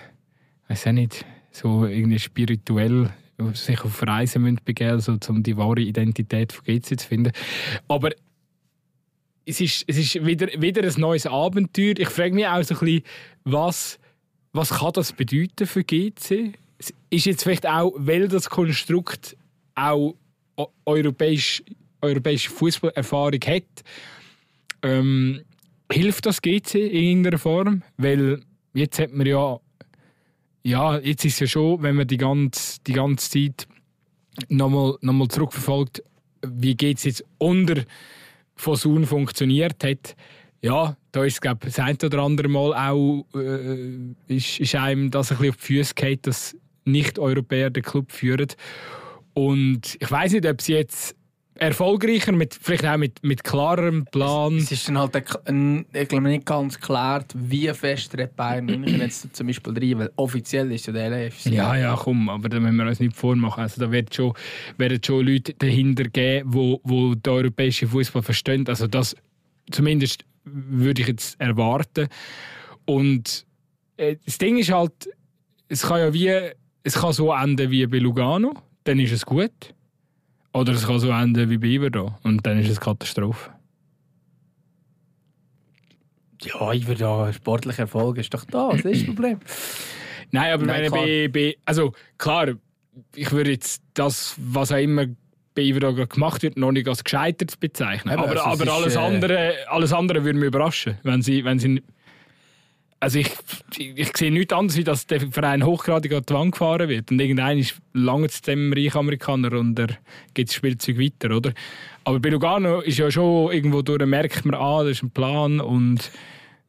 weiß auch nicht, so irgendwie spirituell sich auf Reisen müssen begeben, so, um die wahre Identität von GC zu finden. Aber es ist, es ist wieder, wieder ein neues Abenteuer. Ich frage mich auch so ein bisschen, was, was kann das bedeuten für GC? Es Ist jetzt vielleicht auch, weil das Konstrukt auch europäisch, europäische Fußballerfahrung hat, ähm, hilft das GC in irgendeiner Form? Weil jetzt hat man ja, ja, jetzt ist es ja schon, wenn man die ganze, die ganze Zeit nochmal noch mal zurückverfolgt, wie geht es jetzt unter von Sun funktioniert hat, ja, da ist glaube das ein oder andere Mal auch äh, ist, ist einem das ein bisschen auf die Füße gefallen, dass Nicht-Europäer den Club führen. Und ich weiß nicht, ob sie jetzt erfolgreicher, mit, vielleicht auch mit, mit klarerem Plan. Es ist dann halt ein, ich glaube nicht ganz klar, wie fest der Bayern München jetzt zum Beispiel rein, weil offiziell ist ja der LFC. Ja, ja, komm, aber da müssen wir uns nicht vormachen. Also, da wird schon, werden schon Leute dahinter geben, wo, wo den europäischen Fußball verstehen. Also das zumindest würde ich jetzt erwarten. Und äh, das Ding ist halt, es kann ja wie, es kann so enden wie bei Lugano, dann ist es gut. Oder es kann so enden wie bei Iverdon und dann ist es Katastrophe. Ja, ja sportlicher Erfolg ist doch da, das ist das [clears throat] Problem. Nein, aber Nein, meine, bei, bei, also klar, ich würde jetzt das, was auch immer bei gerade gemacht wird, noch nicht als gescheitert bezeichnen. Eben, aber also aber ist, alles, äh, andere, alles andere würde mich überraschen, wenn sie, wenn sie also ich, ich, ich sehe nichts anderes, wie dass der Verein hochgradig an die Wand gefahren wird. Und irgendein ist lange zu dem reichen Amerikaner und er gibt das Spielzeug weiter, oder? Aber bei Lugano ist ja schon irgendwo durch, merkt man, ah, das ist ein Plan und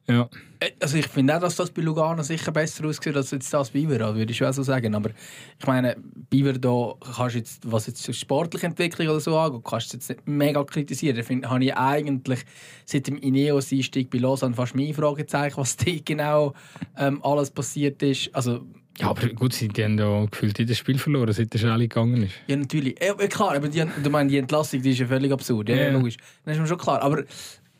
ja. Äh, Also ich finde auch, dass das bei Lugano sicher besser aussieht als jetzt das bei Biber, würde ich schon so sagen. Aber ich meine, Biber da kannst jetzt, was jetzt sportliche Entwicklung oder so angeht, kannst du jetzt nicht mega kritisieren. Da finde habe ich eigentlich seit dem Ineos-Einstieg bei Lausanne fast mein Fragezeichen, was [laughs] da genau ähm, alles passiert ist. Also Ja, aber gut, sie die haben ja gefühlt jedes Spiel verloren, seit der Schelle gegangen ist. Ja, natürlich. Ja, klar, aber die, du meinst, die Entlassung die ist ja völlig absurd. Ja, Ja. logisch. Das ist mir schon klar. Aber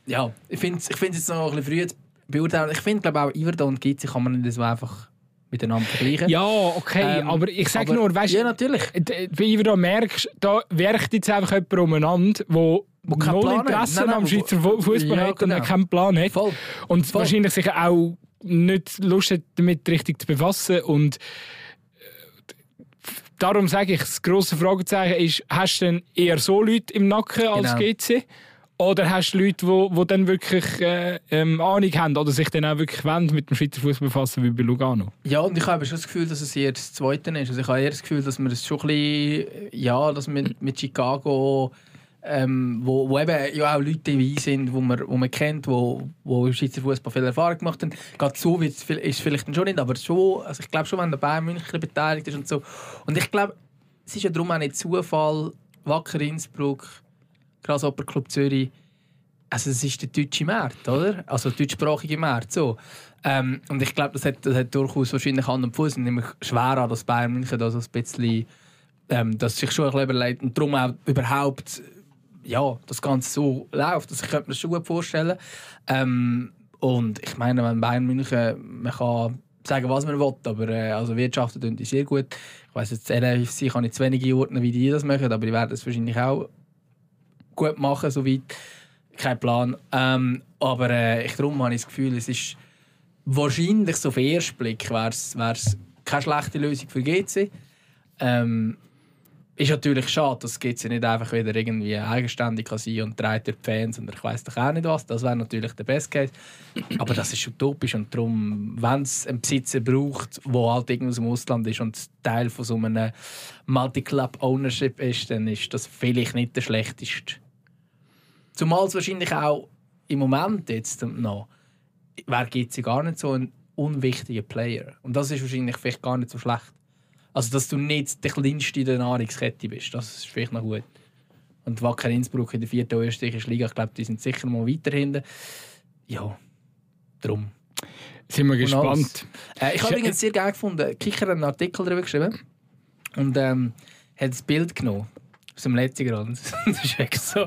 ja, ich finde es ich find's jetzt noch ein bisschen früh beurteilen. Ich finde, glaube auch Iverda und Gizzi kann man nicht so einfach miteinander vergleichen. Ja, okay, Ähm, aber ich sage nur, weißt Ja, natürlich. d- wie du da merkst, werkt jetzt einfach jemand umeinander, wo, keinen null Plan hat. Interesse Nein, nein, am wo- Schweizer Fu- Fußball Ja, hat und genau. keinen Plan hat. Voll. Und Voll. wahrscheinlich sich auch nicht Lust hat, damit richtig zu befassen. Und darum sage ich, das grosse Fragezeichen ist, hast du denn eher so Leute im Nacken als Genau. GC? Oder hast du Leute, die wo, wo dann wirklich äh, ähm, Ahnung haben oder sich dann auch wirklich wollen mit dem Schweizer Fußball befassen, wie bei Lugano? Ja, und ich habe schon das Gefühl, dass es eher das Zweite ist. Also ich habe eher das Gefühl, dass wir es schon ein bisschen, ja, dass wir mit Chicago, ähm, wo, wo eben ja auch Leute dabei sind, wo man, wo man kennt, wo, wo im Schweizer Fußball viel Erfahrung gemacht haben. Gerade so ist es vielleicht schon nicht, aber schon, also ich glaube schon, wenn der Bayern München beteiligt ist und so. Und ich glaube, es ist ja darum auch nicht Zufall, Wacker Innsbruck, Grasshopper Club Zürich, also es ist der deutsche Markt, oder? Also der deutschsprachige Markt, so. Ähm, und ich glaube, das hat, das hat durchaus wahrscheinlich Hand und Fuß. Und nämlich schwer an, dass Bayern München da so ein bisschen, ähm, dass sich schon ein bisschen überlegt und darum auch überhaupt, ja, das Ganze so läuft. Also ich könnte mir das schon gut vorstellen. Ähm, und ich meine, wenn Bayern München, man kann sagen, was man will, aber äh, also wirtschaften tun die sehr gut. Ich weiss jetzt, LFC kann ich zu wenig einordnen, wie die das machen, aber die werden es wahrscheinlich auch gut machen, soweit. Kein Plan. Ähm, aber äh, ich, darum habe ich das Gefühl, es ist wahrscheinlich so auf den ersten Blick wäre es keine schlechte Lösung für GC. Ähm, ist natürlich schade, dass GC nicht einfach wieder irgendwie eigenständig kann sein und durch die Fans und ich weiß doch auch nicht was. Das wäre natürlich der Best Case. Aber das ist utopisch und darum, wenn es einen Besitzer braucht, der halt irgendwo aus dem Ausland ist und Teil von so einem Multi-Club-Ownership ist, dann ist das vielleicht nicht der schlechteste. Zumal es wahrscheinlich auch im Moment jetzt noch wäre GC gar nicht so ein unwichtiger Player. Und das ist wahrscheinlich vielleicht gar nicht so schlecht. Also, dass du nicht der Kleinste in der Nahrungskette bist, das ist vielleicht noch gut. Und Wacker Innsbruck in der vierten österreichischen Liga, ich glaube, die sind sicher mal weiter hinten. Ja, drum. Sind wir gespannt. Äh, ich habe übrigens sehr geil gefunden. Kicker hat einen Artikel darüber geschrieben und ähm, hat das Bild genommen aus dem letzten Grund. [laughs] das ist echt so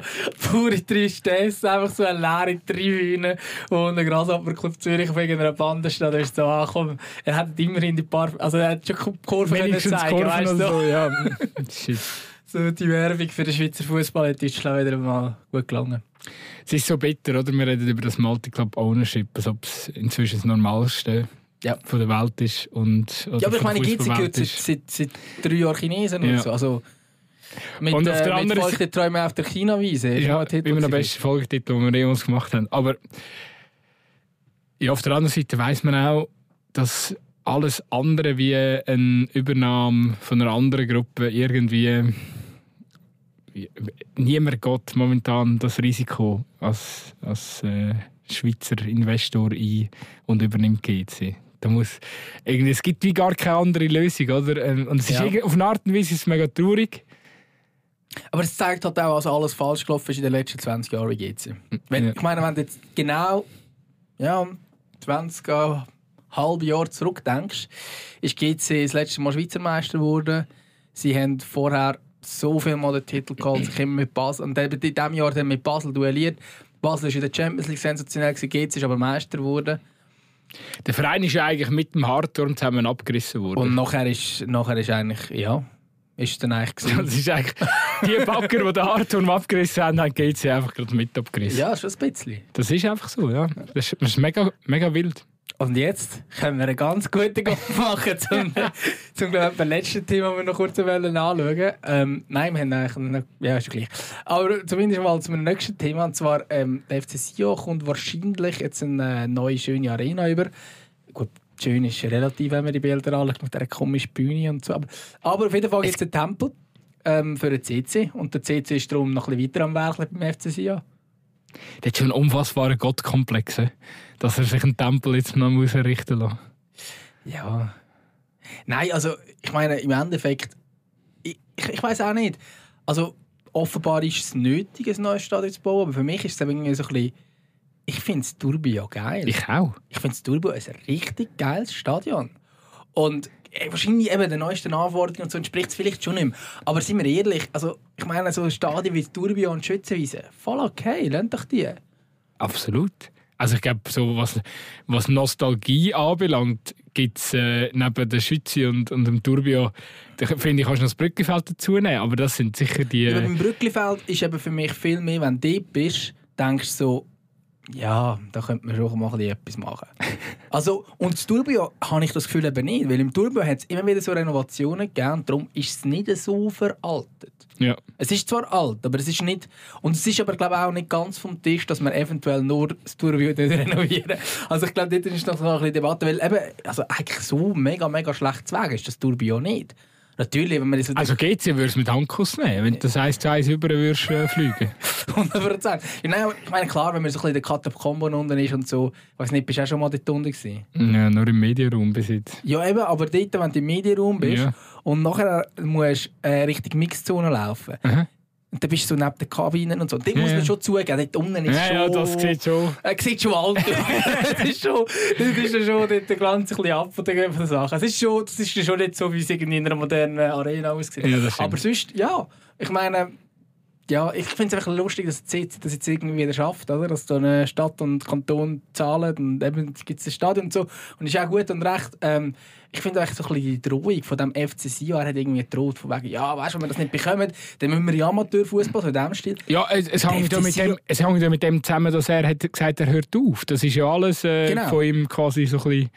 pure Tristesse, einfach so eine leere Tribüne, wo ein Club Zürich auf irgendeiner Bande steht. Da ist so angekommen. Er hat immerhin die paar, also er hat schon die Kurve können zeigen, Kurven weißt du? so, ja. [laughs] So die Werbung für den Schweizer Fußball hat Deutschland wieder mal gut gelungen. Es ist so bitter, oder? Wir reden über das Multiclub Ownership, als ob es inzwischen das Normalste Ja. von der Welt ist. Und, oder Ja, aber ich meine, Fußballwelt gehört seit, seit, seit drei Jahren Chinesen Ja. und so. Also, mit, Und auf der äh, mit anderen Folgte Träume auf der China-Wiese. Ja, immer der beste Folgetitel, den wir jemals gemacht haben. Aber ja, auf der anderen Seite weiß man auch, dass alles andere wie eine Übernahme von einer anderen Gruppe irgendwie niemand geht momentan das Risiko als, als äh, Schweizer Investor ein und übernimmt GC. Da muss, irgendwie, es gibt wie gar keine andere Lösung, oder? Ähm, Und es ist Ja. auf eine Art und Weise ist es mega traurig. Aber es zeigt halt auch, dass alles falsch gelaufen ist in den letzten 20 Jahren wie GC. Wenn, Ja. Ich meine, wenn du jetzt genau ja, 20 äh, halbe Jahre zurückdenkst, ist GC das letzte Mal Schweizer Meister geworden. Sie haben vorher so viel Mal den Titel geholt, sich immer mit Basel. Und in diesem Jahr dann mit Basel duelliert. Basel ist in der Champions League sensationell, GC ist aber Meister geworden. Der Verein ist eigentlich mit dem Hardturm zusammen abgerissen worden. Und nachher ist, nachher ist eigentlich, ja, ist es dann eigentlich [laughs] gewesen. Das ist eigentlich die Backer, die den Hardturm abgerissen haben, haben GC einfach gerade mit abgerissen. Ja, schon ein bisschen. Das ist einfach so, ja. Das ist, das ist mega, mega wild. Und jetzt können wir einen ganz guten Kopf [laughs] machen zum, zum glaub, ich, letzten Thema, das wir noch kurz wollen anschauen ähm, Nein, wir haben eigentlich noch, ja, ist gleich. Aber zumindest mal zum nächsten Thema. Und zwar, ähm, der FC Sion kommt wahrscheinlich jetzt eine neue, schöne Arena über. Schön ist relativ, wenn man die Bilder anschaut, mit dieser komischen Bühne und so. Aber, aber auf jeden Fall gibt es einen Tempel ähm, für den CC. Und der CC ist darum noch ein bisschen weiter am Werk beim FC Sion. Der hat schon einen unfassbaren Gottkomplex, dass er sich einen Tempel jetzt noch muss errichten muss. Ja. Nein, also ich meine, im Endeffekt, ich, ich, ich weiß auch nicht. Also offenbar ist es nötig, ein neues Stadion zu bauen, aber für mich ist es irgendwie so ein bisschen, ich finde das Turbo ja geil. Ich auch. Ich finde das Turbo ein richtig geiles Stadion. Und äh, wahrscheinlich eben den neuesten Anforderungen und so entspricht es vielleicht schon nicht mehr. Aber sind wir ehrlich, also ich meine, so Stadien wie Turbio und Schützenwiese, voll okay, lernt doch die. Absolut. Also ich glaube, so was, was Nostalgie anbelangt, gibt es äh, neben der Schütze und, und dem Turbio, da finde ich, kannst du noch das Brückenfeld dazu nehmen, aber das sind sicher die... Ja, beim Brücklifeld ist eben für mich viel mehr, wenn du dort bist, denkst du so, ja, da könnte man schon mal etwas machen. [laughs] also, und das Turbio habe ich das Gefühl eben nicht, weil im Turbio hat es immer wieder so Renovationen gegeben und darum ist es nicht so veraltet. ja. Es ist zwar alt, aber es ist nicht. Und es ist aber, glaube ich, auch nicht ganz vom Tisch, dass man eventuell nur das Turbio [laughs] renovieren Also, ich glaube, dort ist noch so ein bisschen Debatte, weil eben, also eigentlich so mega, mega schlecht zu Wegen ist das Turbio nicht. Natürlich, wenn man so Also GC würde es mit Handkuss nehmen, wenn du das eins zu eins über würdest, äh, fliegen [laughs] 100%. Ja, nein, ich meine, klar, wenn man so ein bisschen in der Katakombo unten ist und so, ich weiß nicht, bist du auch schon mal dort unten gewesen? Ja, nur im Medienraum bis jetzt. Ja, eben, aber dort, wenn du im Medienraum bist Ja. und nachher musst du äh, Richtung Mixzone laufen, Aha. Und dann bist du so neben den Kabinen und so. Und dort Ja, muss man schon zugeben, dort unten ist Ja, schon... ja, das sieht schon. Er sieht schon alt aus. [laughs] das ist schon, das ist schon dort der Glanz ein bisschen ab von der, von der Sache. Es ist schon, das ist schon nicht so, wie es in einer modernen Arena aussieht. Ja. Aber sonst, ja, ich meine, ja, ich finde es einfach lustig, dass es jetzt, das jetzt irgendwie wieder schafft, oder? dass da eine Stadt und Kanton zahlen und eben gibt es ein Stadion und so. Und ist auch gut und recht. Ähm, ich finde eigentlich so ein bisschen die Drohung von dem FC Sion, er hat irgendwie gedroht, von wegen, ja, weißt du, wenn wir das nicht bekommen, dann müssen wir in Amateurfußball, so in dem Stil. Ja, es, es, hängt ja mit dem, es hängt ja mit dem zusammen, dass er hat gesagt er hört auf. Das ist ja alles äh, Genau. von ihm quasi so ein bisschen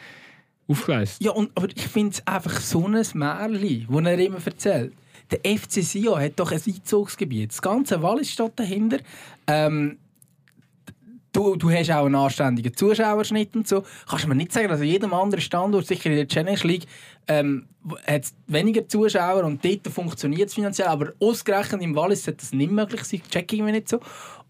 aufgeleistet. Ja, und, aber ich finde es einfach so ein Märchen, das er immer erzählt. Der FC Sion hat doch ein Einzugsgebiet. Das ganze Wallis steht dahinter. Ähm, du, du hast auch einen anständigen Zuschauerschnitt und so. Kannst du mir nicht sagen, dass an jedem anderen Standort, sicher in der Challenge League, ähm, hat weniger Zuschauer und dort funktioniert es finanziell. Aber ausgerechnet im Wallis sollte das nicht möglich sein. Check ich mir nicht so.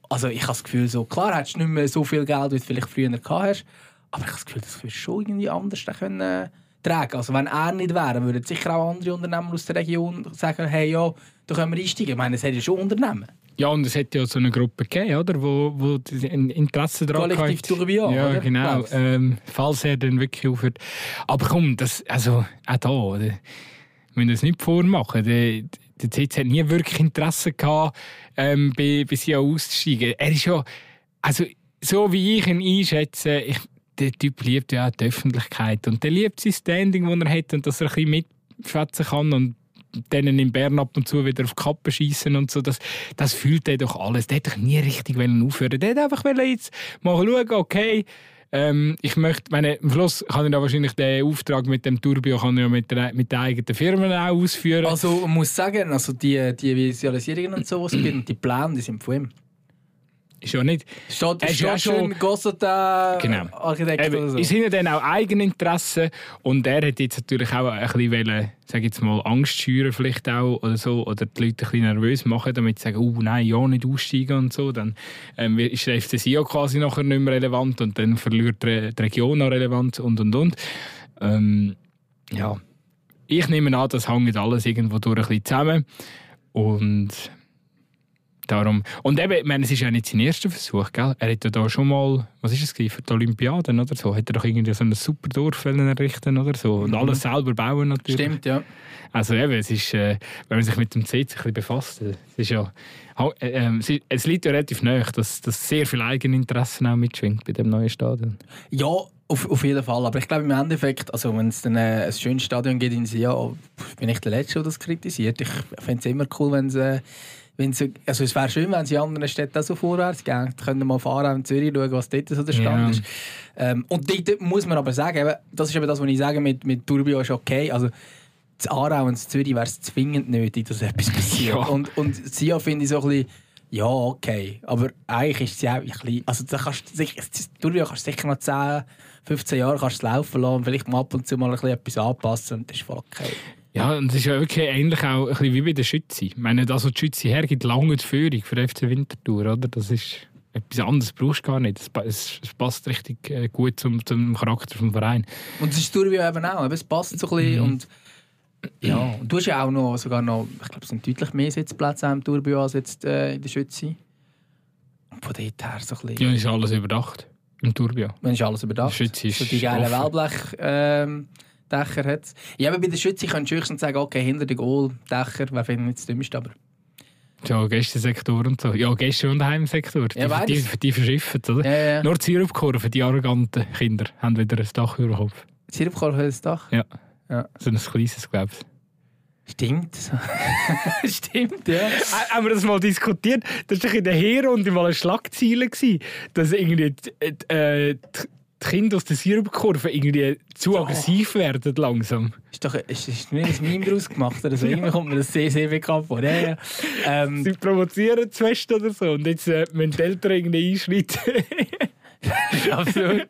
Also ich habe das Gefühl, so, klar hättest du nicht mehr so viel Geld, wie du vielleicht früher gehabt hast. Aber ich habe das Gefühl, das würdest du schon irgendwie anders können, äh, tragen. Also wenn er nicht wäre, würden sicher auch andere Unternehmen aus der Region sagen, hey, ja, da können wir einsteigen. Ich meine, es hat ja schon Unternehmen. Ja, und es hat ja so eine Gruppe gegeben, oder? Wo, wo die ein Interesse daran Kollektiv. Tourbillon, Ja, oder? genau. Ähm, falls er dann wirklich aufhört. Aber komm, das, also, auch da, oder? wir müssen das nicht vormachen. Der, der CC hat nie wirklich Interesse gehabt, ähm, bei, bei sie auszusteigen. Er ist ja, also, so wie ich ihn einschätze, ich, der Typ liebt ja auch die Öffentlichkeit. Und der liebt sein Standing, das er hat und dass er ein bisschen mitschwätzen kann und denen in Bern ab und zu wieder auf die Kappe schießen und so. Das, das fühlt er doch alles. Der hat doch nie richtig aufhören. Der hat einfach jetzt mal schauen, okay, ähm, ich möchte, meine, am Schluss kann ich da wahrscheinlich den Auftrag mit dem Turbio kann ich mit, der, mit den eigenen Firmen auch ausführen. Also man muss sagen, also die, die Visualisierungen und so, was gibt, die Pläne, die sind von ihm. Ist ja nicht. Er ist ja schon Gosseta Genau. Architekt oder Eben, so. Es sind ja dann auch Eigeninteressen und er hat jetzt natürlich auch ein bisschen wollen, sag jetzt mal, Angst schüren vielleicht auch oder so oder die Leute ein bisschen nervös machen, damit sie sagen, oh nein, ja nicht aussteigen und so, dann ähm, ist der FC Sion quasi nachher nicht mehr relevant und dann verliert die Region auch Relevanz und und und. Ähm, ja, ich nehme an, das hängt alles irgendwo durch ein bisschen zusammen und Darum. Und eben, ich meine, es ist ja nicht sein erster Versuch, gell? Er hat ja da schon mal, was ist es gewesen, für die Olympiaden oder so, hat er doch irgendwie so ein super Dorf errichten oder so und alles selber bauen natürlich. Stimmt, ja. Also eben, es ist, äh, wenn man sich mit dem CC ein bisschen befasst, äh, es ist ja, äh, ähm, es, ist- es liegt ja relativ nahe, dass, dass sehr viel Eigeninteressen auch mitschwingt bei dem neuen Stadion. Ja, auf, auf jeden Fall. Aber ich glaube im Endeffekt, also wenn es dann äh, ein schönes Stadion gibt in Sion, bin ich der Letzte, der das kritisiert. Ich fände es immer cool, wenn es... Wenn sie, also es wäre schön, wenn sie in anderen Städten auch so vorwärts gehen. Können wir mal fahren, in Zürich schauen, was dort so der Stand Ja. ist. Ähm, und dort muss man aber sagen, eben, das ist eben das, was ich sage, mit, mit Turbio ist okay. Also, zu Aarau und in Zürich wäre es zwingend nötig, dass etwas passiert. [laughs] Ja. Und, und Sion finde ich so ein bisschen, ja, okay. Aber eigentlich ist sie auch ein bisschen, also da kannst du sicher, Turbio kannst du sicher noch 10, 15 Jahre kannst laufen lassen und vielleicht mal ab und zu mal ein bisschen etwas anpassen und das ist voll okay. Ja, und es ist ja wirklich ähnlich auch ein bisschen wie bei der Schütze. Ich meine, das, was die Schütze hergibt, lange die Führung für FC Winterthur, oder? Das ist etwas anderes brauchst du gar nicht. Es, pa- es, es passt richtig äh, gut zum, zum Charakter des Vereins. Und das ist Turbio eben auch, es passt so ein bisschen Mhm. und ja, und du hast ja auch noch, sogar noch, ich glaube, es sind deutlich mehr Sitzplätze im Turbio als jetzt äh, in der Schütze. Und von dort her so ein bisschen, Ja, ist alles überdacht im Turbio. man ist alles überdacht. Die Schütze ist so die geilen. Wellblech ähm, Dächer hat Ja, aber bei der Schütze könntest du höchstens sagen, okay, hinter dem Goal, Dächer, wer findet nicht das Dümmste, aber... Ja, Gästesektor und so. Ja, Gäste- und Heimsektor. Die, Ja, die, die, die verschiffen oder? Ja, ja. Nur die Sirupkurve, die arroganten Kinder, haben wieder ein Dach über dem Kopf. Sirupkorb hat das Dach? Ja. Ja. So ein kleines, glaube ich. Stimmt. [laughs] Stimmt, ja. Äh, Haben wir das mal diskutiert? Das war in der Herrunde mal eine Schlagzeile, gewesen, dass irgendwie die, äh, die die Kinder aus der Sirupkurve irgendwie zu aggressiv werden langsam. Ist doch ist, ist nicht ein Meme daraus gemacht oder so. Irgendwie kommt mir das sehr, sehr bekannt vor. Ja, ja. Ähm, Sie provozieren zu fest oder so und jetzt äh, müssen die Eltern irgendwie einschreiten. [laughs] absolut.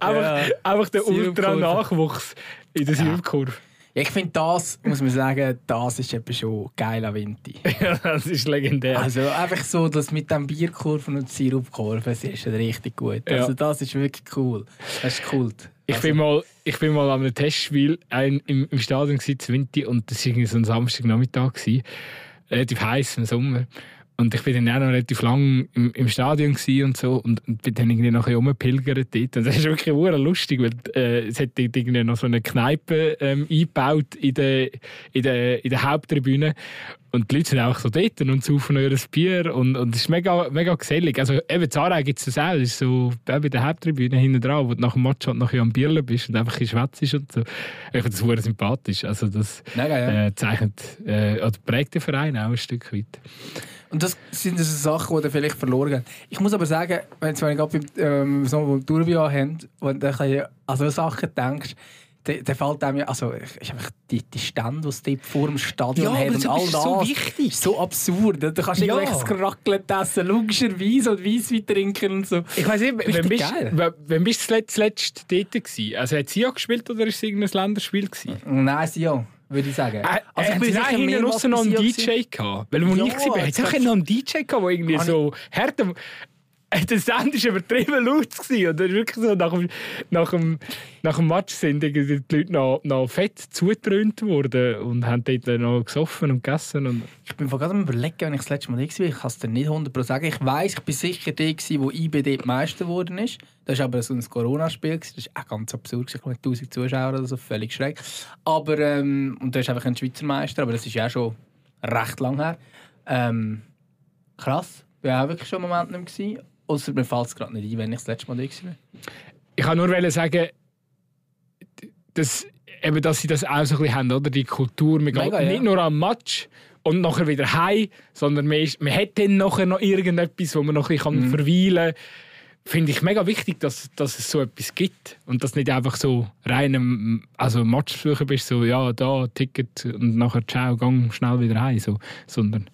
einfach, Ja. einfach der. Ultra-Nachwuchs in der. Sirupkurve. Ja, ich finde das, muss man sagen, das ist eben schon geil an Vinti. [laughs] Ja, das ist legendär. Also einfach so, dass mit dem Bierkurven und Sirupkurven, das ist schon richtig gut. Ja. Also das ist wirklich cool. Das ist cool. Ich also, bin mal, ich bin mal an einem Testspiel ein, im, im Stadion zu Winti und das war irgendwie so ein Samstagnachmittag gsi, relativ heiß im Sommer. Und ich bin dann auch noch relativ lang im, im Stadion und so und, und bin dann irgendwie nachher rumgepilgert dort. Und das ist wirklich hure lustig, weil äh, es hat irgendwie noch so eine Kneipe ähm, eingebaut in der, in, der, in der Haupttribüne. Und die Leute sind auch so dort und saufen ihr Bier und, und es ist mega, mega gesellig. Also eben Zara gibt es das auch, das ist so bei der Haupttribüne hinten dran, wo du nach dem Match halt nachher am Bierle bist und einfach ein schwätzt und so. Ich finde das hure sympathisch. Also das äh, zeichnet äh, oder prägt den Verein auch ein Stück weit. Und das sind so Sachen, die dann vielleicht verloren gehen. Ich muss aber sagen, wenn du gerade beim ähm, so beim Tourbillon haben, und bisschen an so Sachen denkst, dann dann fällt einem ja, also ist einfach die, die Stände, die dort vor dem Stadion Ja, hat aber und das all ist das. so wichtig. ist so absurd. Du kannst Ja. irgendwelches Raclette essen, logischerweise, und Weisswein trinken und so. Ich weiß nicht, Richtig wenn bist, wenn, wenn bist du zuletzt, zuletzt dort gewesen? Also hat sie ja gespielt oder ist es irgendein Länderspiel gewesen? Nein, sie ja, würde ich sagen. Äh, also ich bin sicher noch einen DJ gehabt. Weil wo Ja, ich war, hat das es auch glaub noch einen DJ gehabt, der irgendwie so härter... Der Sound war übertrieben laut. Gewesen. Wirklich so nach dem, nach dem, nach dem Match sind die Leute noch, noch fett zugetrönt worden und haben dort noch gesoffen und gegessen. Und Ich bin gerade am überlegen, wenn ich das letzte Mal da war. Ich kann es dir nicht 100% sagen. Ich weiss, ich bin sicher der, gewesen, wo IB dort Meister geworden ist. Das war aber so ein Corona-Spiel. Das war auch ganz absurd. Ich mit 1000 Zuschauern oder so. Völlig schräg. Aber, ähm, und da ist einfach ein Schweizer Meister. Aber das ist ja schon recht lang her. Ähm, krass. Ich war auch wirklich schon einen Moment nicht mehr. Außer mir fällt es gerade nicht ein, wenn ich das letzte Mal da war. ich kann nur sagen, dass, eben, dass sie das auch so ein bisschen haben, oder? Die Kultur. Man geht Mega, ja. nicht nur am Match und nachher wieder heim, sondern man, ist, man hat dann nachher noch irgendetwas, wo man noch ein bisschen Mhm. verweilen kann. Finde ich mega wichtig, dass, dass es so etwas gibt. Und dass nicht einfach so rein also Matchbesucher bist, so ja, da, Ticket und nachher ciao, gang schnell wieder heim. So. Sondern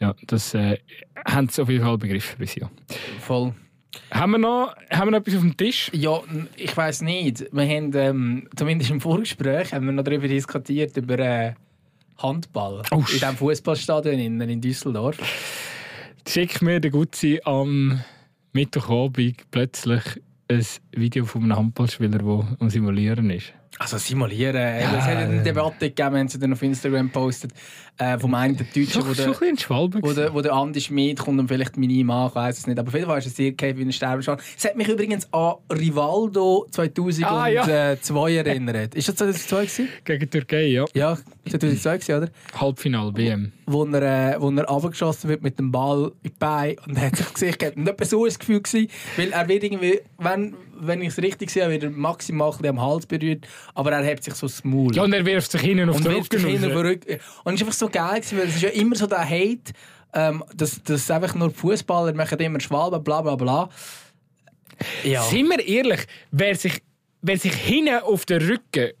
ja, das äh, haben sie auf jeden Fall begriffen bis ja. Voll. Haben wir noch, haben wir noch etwas auf dem Tisch? Ja, ich weiß nicht. Wir haben, ähm, zumindest im Vorgespräch, haben wir noch darüber diskutiert, über äh, Handball. Oh, in diesem Fußballstadion in, in Düsseldorf. schickt mir der Gutzi am Mittwochabend plötzlich ein Video von einem Handballspieler, der am Simulieren ist. Also simulieren. Ja. Es hat eine Debatte gegeben, haben sie dann auf Instagram gepostet, äh, vom einen der Deutschen, wo ein der, ein wo der, wo der Andi Schmid kommt und vielleicht meine Mann, ich weiß es nicht. Aber auf jeden Fall ist es sehr geil wie ein Sterbenschal. Es hat mich übrigens an Rivaldo 2002 Ah, ja. erinnert. Ist das 2002 gewesen? Gegen Türkei, ja. Ja, 2002 gewesen, oder? Halbfinal WM. wo er, äh, wo er wird mit dem Ball in die Beine und hat sich gehabt. Und etwa so das Gefühl, gewesen, weil er wird irgendwie, wenn, wenn ich es richtig sehe, wird er maximal am Hals berührt, aber er hebt sich so das Maul. Ja, und er wirft sich hinten auf und den Rücken sich hinten auf raus. den Rücken. Und es ist einfach so geil, weil es ist ja immer so der Hate, ähm, dass, dass einfach nur Fußballer machen immer Schwalben, bla bla bla. Ja. Sind wir ehrlich, wer sich, wer sich hinten auf den Rücken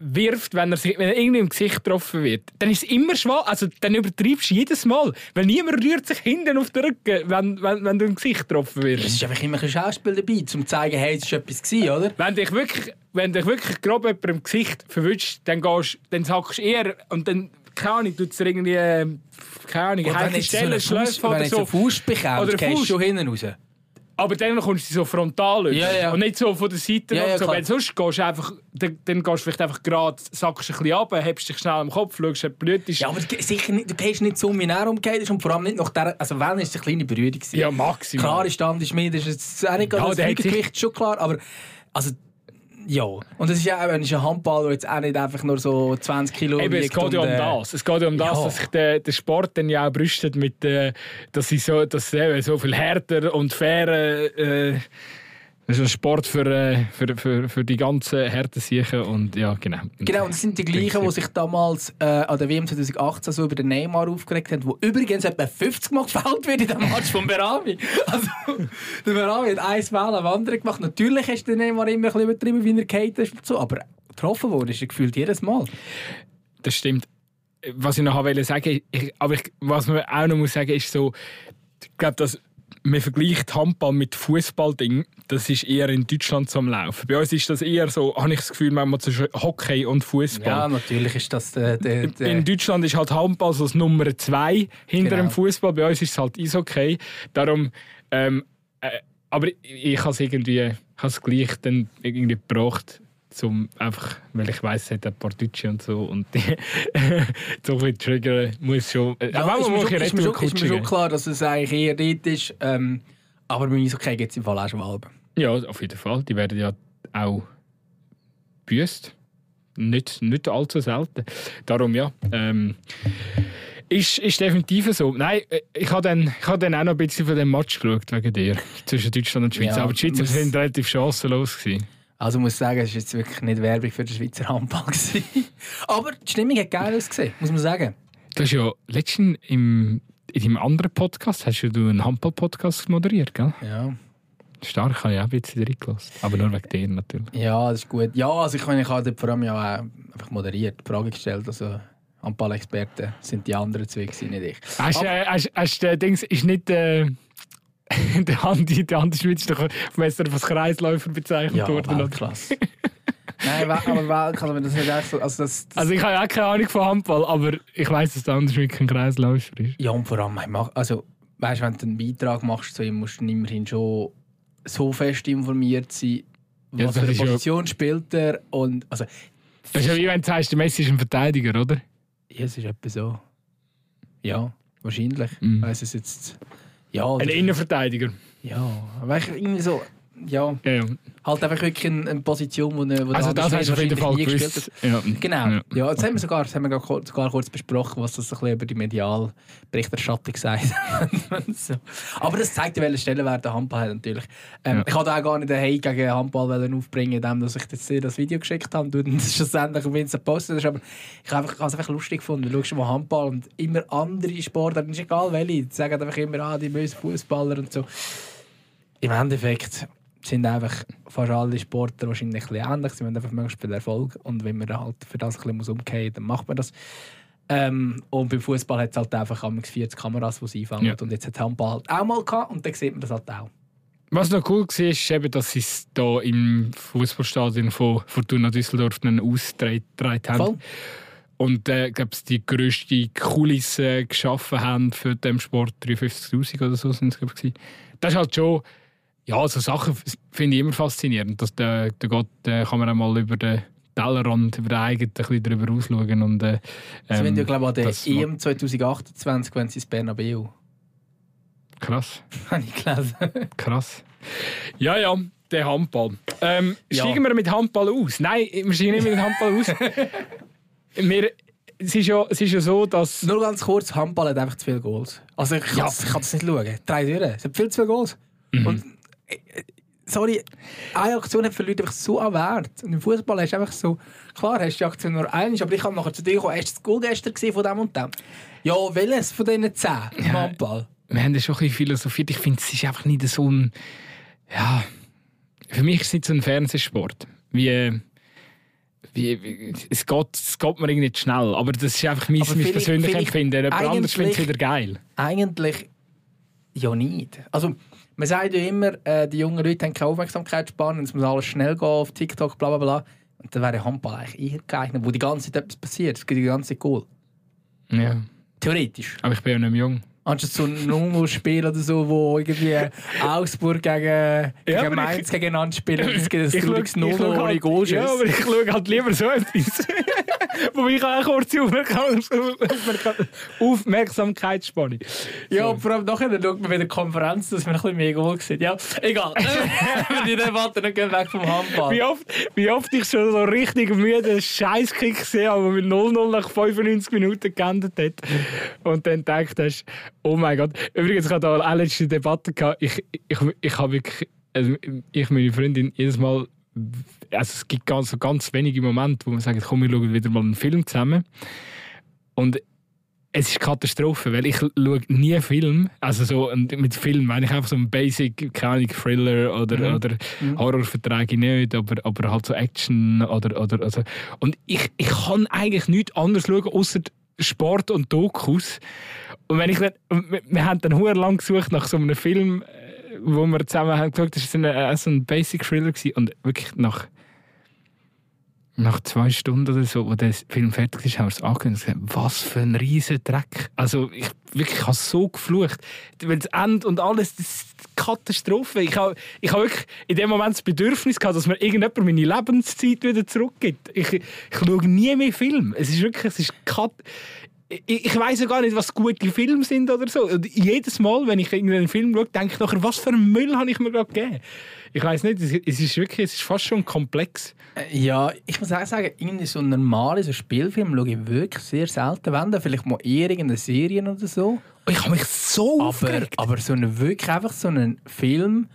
rauswirft, wenn er, sich, wenn er irgendwie im Gesicht getroffen wird, dann ist es immer schwach. Also dann übertreibst du jedes Mal. Weil niemand rührt sich hinten auf den Rücken, wenn, wenn, wenn du im Gesicht getroffen Es wirst. ist einfach immer ein Schauspiel dabei, um zu zeigen, hey, es war etwas, gewesen, oder? Wenn dich wirklich, wenn dich wirklich grob jemand im Gesicht verwünscht, dann, gehst, dann sagst du eher und dann, keine Ahnung, tut es irgendwie, äh, keine Ahnung, Und wenn heikle jetzt so Stellen, wenn oder jetzt so Fuß Oder bekommst, gehst du schon hinten raus. Aber dann kommst du so frontal raus. Ja, ja. Und nicht so von der Seite. Ja, ja, so. Wenn sonst gehst du einfach, dann, dann gehst du vielleicht einfach gerade, sackst ein bisschen ab, hebst dich schnell am Kopf, schaust, ob Blut ist. Ja, aber sicher nicht, du gehst nicht so um herum umgekehrt und vor allem nicht nach der... Also wenn, ist eine kleine Berührung. gewesen. Ja, maximal. Klar ist Stand ist mir, das ist jetzt auch nicht Ja, das Gewicht, schon klar, aber... Also, Ja, und es ist ja auch ein Handball, der jetzt auch nicht einfach nur so 20 Kilo Eben, es geht ja um äh, das. Es geht ja um das, ja. dass sich der, der Sport dann ja auch brüstet mit, äh, dass sie so, dass eben so viel härter und fairer äh, das ist ein Sport für, äh, für, für, für die ganzen harten Siechen und ja, genau. Genau, und das sind die gleichen, die sich damals äh, an der WM 2018 so über den Neymar aufgeregt haben, wo übrigens etwa 50 Mal gefällt wird in dem Match von Berami. [laughs] Also, der Berami hat ein Foul am anderen gemacht. Natürlich hast der Neymar immer ein bisschen übertrieben, wie er gehalten ist und so, aber getroffen wurde ist er gefühlt jedes Mal. Das stimmt. Was ich noch wollte sagen, ich, aber ich, was man auch noch muss sagen, ist so, ich glaube, dass man vergleicht Handball mit Fußballding, das ist eher in Deutschland so am Laufen. Bei uns ist das eher so, habe ich das Gefühl, manchmal zwischen Hockey und Fußball. Ja, natürlich ist das der... der, der In Deutschland ist halt Handball so das Nummer zwei hinter Genau. dem Fußball. Bei uns ist es halt Eishockey. Darum, ähm, äh, aber ich, ich habe es irgendwie, es gleich dann irgendwie gebracht, zum einfach, weil ich weiß, es hat ein paar Deutsche und so und die, [laughs] so ein bisschen triggern muss schon. Äh, Ja, ist, mir muss schon, ist, mir schon, ist mir schon klar, dass es eigentlich eher dort ist. Ähm, aber beim Eishockey gibt es im Fall auch schon Alben. Ja, auf jeden Fall. Die werden ja auch büßt. Nicht, nicht allzu selten. Darum ja. Ähm, ist, ist definitiv so. Nein, äh, ich habe dann, ich hab dann auch noch ein bisschen von dem Match geschaut, wegen dir. [laughs] Zwischen Deutschland und Schweiz. Ja, Aber die Schweizer muss- sind relativ chancenlos. Gewesen. Also muss ich sagen, es war jetzt wirklich nicht Werbung für den Schweizer Handball. [laughs] gewesen. Aber die Stimmung hat geil ausgesehen, muss man sagen. Du hast ja letztens im, in deinem anderen Podcast hast du einen Handball-Podcast moderiert, gell? Ja. Stark, habe ich auch ein bisschen reingelassen. Aber nur wegen dir natürlich. ja, das ist gut. Ja, also ich, meine, ich habe vor allem ja auch einfach moderiert, die Frage gestellt. Also Handball-Experten sind die anderen zwei, nicht ich. Hast, Aber- äh, hast, hast äh, Dings, ist nicht äh, [laughs] der Andi, der Andi Schmitz ist doch SRF als Kreisläufer bezeichnet Ja, worden. oder? Weltklasse. [laughs] Nein, aber Weltklasse, wenn das nicht echt so... Also das, das Also ich habe ja auch keine Ahnung von Handball, aber ich weiß, dass der Andi Schmitz ein Kreisläufer ist. Ja, und vor allem, also, weißt, wenn du einen Beitrag machst, zu ihm musst du immerhin schon so fest informiert sein, Ja, was das für eine ist ja- Position spielt er. Und, also, Das ist ja wie wenn du sagst, der Messi ist ein Verteidiger, oder? ja, es ist etwa so. Ja, wahrscheinlich. Mhm. Weiss es jetzt. Ja, Ein Innenverteidiger. ja, aber ich irgendwie so. Ja, Ja, ja. halt einfach wirklich eine, eine Position, wo, wo Also das hast du auf jeden Fall gewusst. Ja. Genau. Ja. Ja. das haben wir sogar, das haben wir sogar kurz, sogar kurz besprochen, was das ein bisschen über die Medialberichterstattung sagt. [laughs] so. Aber das zeigt, welche Stellenwert der Handball hat natürlich. Ähm, Ja. Ich wollte auch gar nicht den Hate gegen Handball aufbringen, indem dass ich jetzt dir das Video geschickt habe und [laughs] das schlussendlich auf Insta gepostet hast. Aber ich habe einfach- ich habe es einfach lustig gefunden. Du schaust mal Handball und immer andere Sportarten, ist egal welche, die sagen einfach immer, ah, die bösen Fußballer und so. Im Endeffekt sind einfach fast alle Sportler wahrscheinlich ein bisschen ähnlich. Sie haben einfach möglichst viel Erfolg. Und wenn man halt für das ein bisschen muss umgehen muss, dann macht man das. Ähm, und beim Fußball hat es halt einfach am 40 Kameras, die sie einfangen. Ja. Und jetzt hat Handball halt auch mal gehabt und dann sieht man das halt auch. Was noch cool war, ist eben, dass sie es hier im Fußballstadion von Fortuna Düsseldorf einen ausgetragen haben. Voll. Und äh, glaube die grösste Kulisse geschaffen haben für den Sport. 53'000 oder so sind es, glaube ich. Das ist halt schon... Ja, so Sachen finde ich immer faszinierend. Dass da, da, geht, da kann man auch mal über den Tellerrand, über den eigenen ein bisschen drüber ausschauen. Und, äh, Sie ja, ähm, glaube ich, an der EM 2028, wenn sie ins Bernabeu. Krass, [laughs] Habe ich gelesen. krass. Ja, ja, der Handball. Ähm, Ja. Steigen wir mit Handball aus? Nein, wir steigen nicht mit Handball aus. [laughs] wir, es, ist ja, es ist ja so, dass... Nur ganz kurz, Handball hat einfach zu viele Goals. Also ich kann, Ja. ich kann das nicht schauen. Drei Türen, es hat viel zu viele Goals. Mhm. Und, äh, sorry, eine Aktion hat für Leute einfach so an Wert. Und im Fußball hast du einfach so, klar hast du die Aktion nur eine, aber ich habe nachher zu dir gekommen, hast du das Goal gestern gesehen von dem und dem? Ja, welches von diesen zehn im Handball? wir haben ja schon ein bisschen philosophiert. Ich finde, es ist einfach nicht so ein. Ja. Für mich ist es nicht so ein Fernsehsport. Wie. Wie, wie, es, geht, es geht mir irgendwie nicht schnell. Aber das ist einfach mein, mein persönliches Empfinden. Jemand anderes findet es wieder geil. Eigentlich ja nicht. Also, man sagt ja immer, äh, die jungen Leute haben keine Aufmerksamkeitsspanne, es muss alles schnell gehen auf TikTok, bla bla bla. Und dann wäre Handball eigentlich eher geeignet, wo die ganze Zeit etwas passiert. Es gibt die ganze Zeit Goal. Ja. Theoretisch. Aber ich bin ja nicht mehr jung. Anstatt so ein Ungo-Spiel oder so, wo irgendwie Augsburg gegen, gegen ich- Mainz gegeneinander spielen. Es gibt ein [laughs] Ich trauriges schau- ich 0 schau ohne Goalschuss. Ja, aber ich schaue halt lieber so etwas. [laughs] Wo ich auch kurz Aufmerksamkeitsspanne. Ja, und vor allem nachher schaut man wieder Konferenz, dass man ein bisschen mehr Goal sieht. Ja, egal. [laughs] die Debatte nicht weg vom Handball. Wie oft, wie oft ich schon so richtig müde Scheißkick gesehen habe, der mit 0-0 nach 95 Minuten geendet hat. Und dann gedacht hast, oh mein Gott. Übrigens, ich hatte da eine letzte Debatte gehabt. Ich, ich, ich habe wirklich, also ich meine Freundin jedes Mal, also es gibt ganz, so ganz wenige Momente, wo man sagt, komm, wir schauen wieder mal einen Film zusammen. Und es ist Katastrophe, weil ich schaue nie einen Film. Also so mit Film meine ich einfach so einen Basic, keine Thriller oder, Mhm. oder Mhm. Horrorverträge nicht, aber, aber halt so Action oder, oder also. Und ich, ich kann eigentlich nichts anderes schauen, außer Sport und Dokus. Und wenn ich dann, wir, wir haben dann hure lang gesucht nach so einem Film, äh, wo wir zusammen haben geschaut, das war so ein, äh, so ein Basic Thriller gewesen. und wirklich nach nach zwei Stunden oder so, wo der Film fertig ist, haben wir es angehört und gesagt, was für ein riesen Dreck. Also ich wirklich ich habe so geflucht. Weil das Ende und alles, das ist eine Katastrophe. Ich habe, ich habe wirklich in dem Moment das Bedürfnis gehabt, dass mir irgendjemand meine Lebenszeit wieder zurückgibt. Ich, ich schaue nie mehr Film. Es ist wirklich, es ist Kat ich, ich weiß gar nicht, was gute Filme sind oder so. Und jedes Mal, wenn ich irgendeinen Film schaue, denke ich nachher, was für einen Müll habe ich mir gerade gegeben. Ich weiß nicht, es ist wirklich, es ist fast schon komplex. Äh, Ja, ich muss auch sagen, irgendwie so normale so Spielfilm schaue ich wirklich sehr selten. Wenn dann vielleicht mal irgendeine Serie oder so. Und ich habe mich so Aber, aufgeregt. aber so einen, wirklich einfach so einen Film.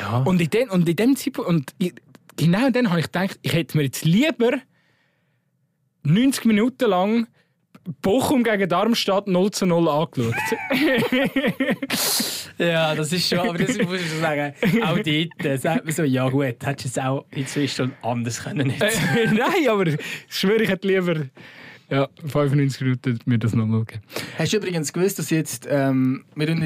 Ja. Und in, dem, und in dem Zeitpunkt, und ich, genau dann habe ich gedacht, ich hätte mir jetzt lieber 90 Minuten lang Bochum gegen Darmstadt 0 zu 0 angeschaut. [laughs] Ja, das ist schon, aber das muss ich schon sagen, auch dort äh, sagt man so, ja gut, hättest du es auch in zwei Stunden anders können jetzt. [laughs] Nein, aber ich schwöre, ich hätte lieber ja, 95 Minuten mir das nochmal gegeben. Hast du übrigens gewusst, dass jetzt, ähm, wir tun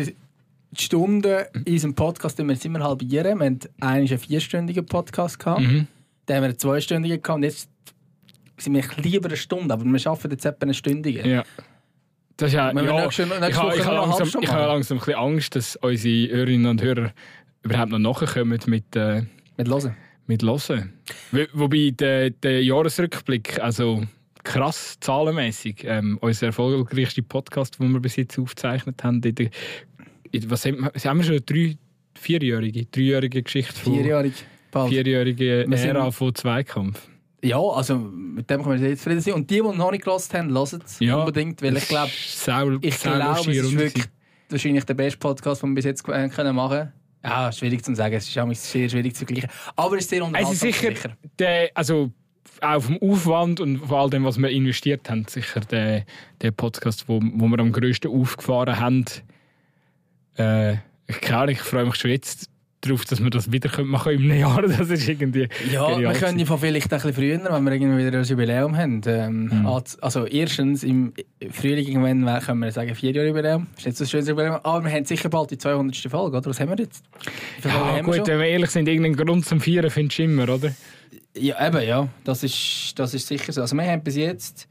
die Stunden in unserem Podcast jetzt immer halbieren. Wir hatten einen einen vierstündigen Podcast gehabt, Mhm. dann haben wir einen zweistündigen gehabt und jetzt sind wir lieber eine Stunde, aber wir schaffen jetzt etwa eine Stündige. Ja. Das ist ja, wir ja nächste- nächste ich habe ich habe langsam, ich habe langsam ein bisschen Angst, dass unsere Hörerinnen und Hörer überhaupt noch nachkommen mit, äh, Mit hören. mit Hören. Wo- Wobei der, der Jahresrückblick, also krass zahlenmäßig, ähm, unser erfolgreichster Podcast, den wir bis jetzt aufgezeichnet haben, in der, in, was haben wir, haben wir schon eine drei, vierjährige, dreijährige Geschichte von Vierjährig. bald. vierjährige Ära von Zweikampf. Ja, also mit dem können wir sehr zufrieden sein. Und die, die noch nicht gehört haben, hören es Ja. unbedingt, weil ich glaube, ich glaube, es ist wirklich wahrscheinlich der beste Podcast, den wir bis jetzt äh, können machen Ja, schwierig zu sagen. Es ist auch sehr schwierig zu vergleichen. Aber es ist sehr Es unterhaltsam. ist sicher, Der, also auch vom Aufwand und vor all dem, was wir investiert haben, sicher der, der Podcast, wo, wo wir am grössten aufgefahren haben. Äh, ich, Ahnung, ich freue mich schon jetzt darauf, dass wir das wieder können machen im Jahr. [laughs] Das ist irgendwie Ja, wir können von vielleicht ein bisschen früher, wenn wir irgendwie wieder ein Jubiläum haben. Ähm, Mhm. als- Also erstens im Frühling irgendwann können wir sagen vier Jahre Jubiläum. Ist nicht so ein schönes Jubiläum. Aber wir haben sicher bald die 200. Folge, oder? Was haben wir jetzt? Ja, wir gut, schon? wenn wir ehrlich sind, irgendeinen Grund zum Vieren findest du immer, oder? Ja, eben, ja. Das ist, das ist sicher so. Also wir haben bis jetzt,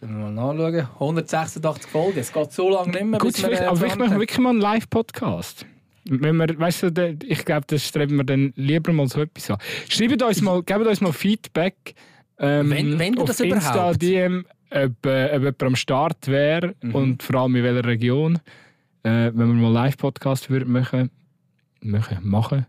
sollen wir mal nachschauen, 186 Folgen. Es geht so lange nicht mehr, Gut, bis wir... äh, aber vielleicht machen wir wirklich mal einen Live-Podcast. Wenn wir, weißt du, ich glaube, das streben wir dann lieber mal so etwas an. Schreibt uns mal, gebt uns mal Feedback. Ähm, Wenn- wenn auf das Insta, überhaupt? DM, ob, äh, ob jemand am Start wäre Mhm. und vor allem in welcher Region. Äh, wenn wir mal Live-Podcast würden machen, machen, machen.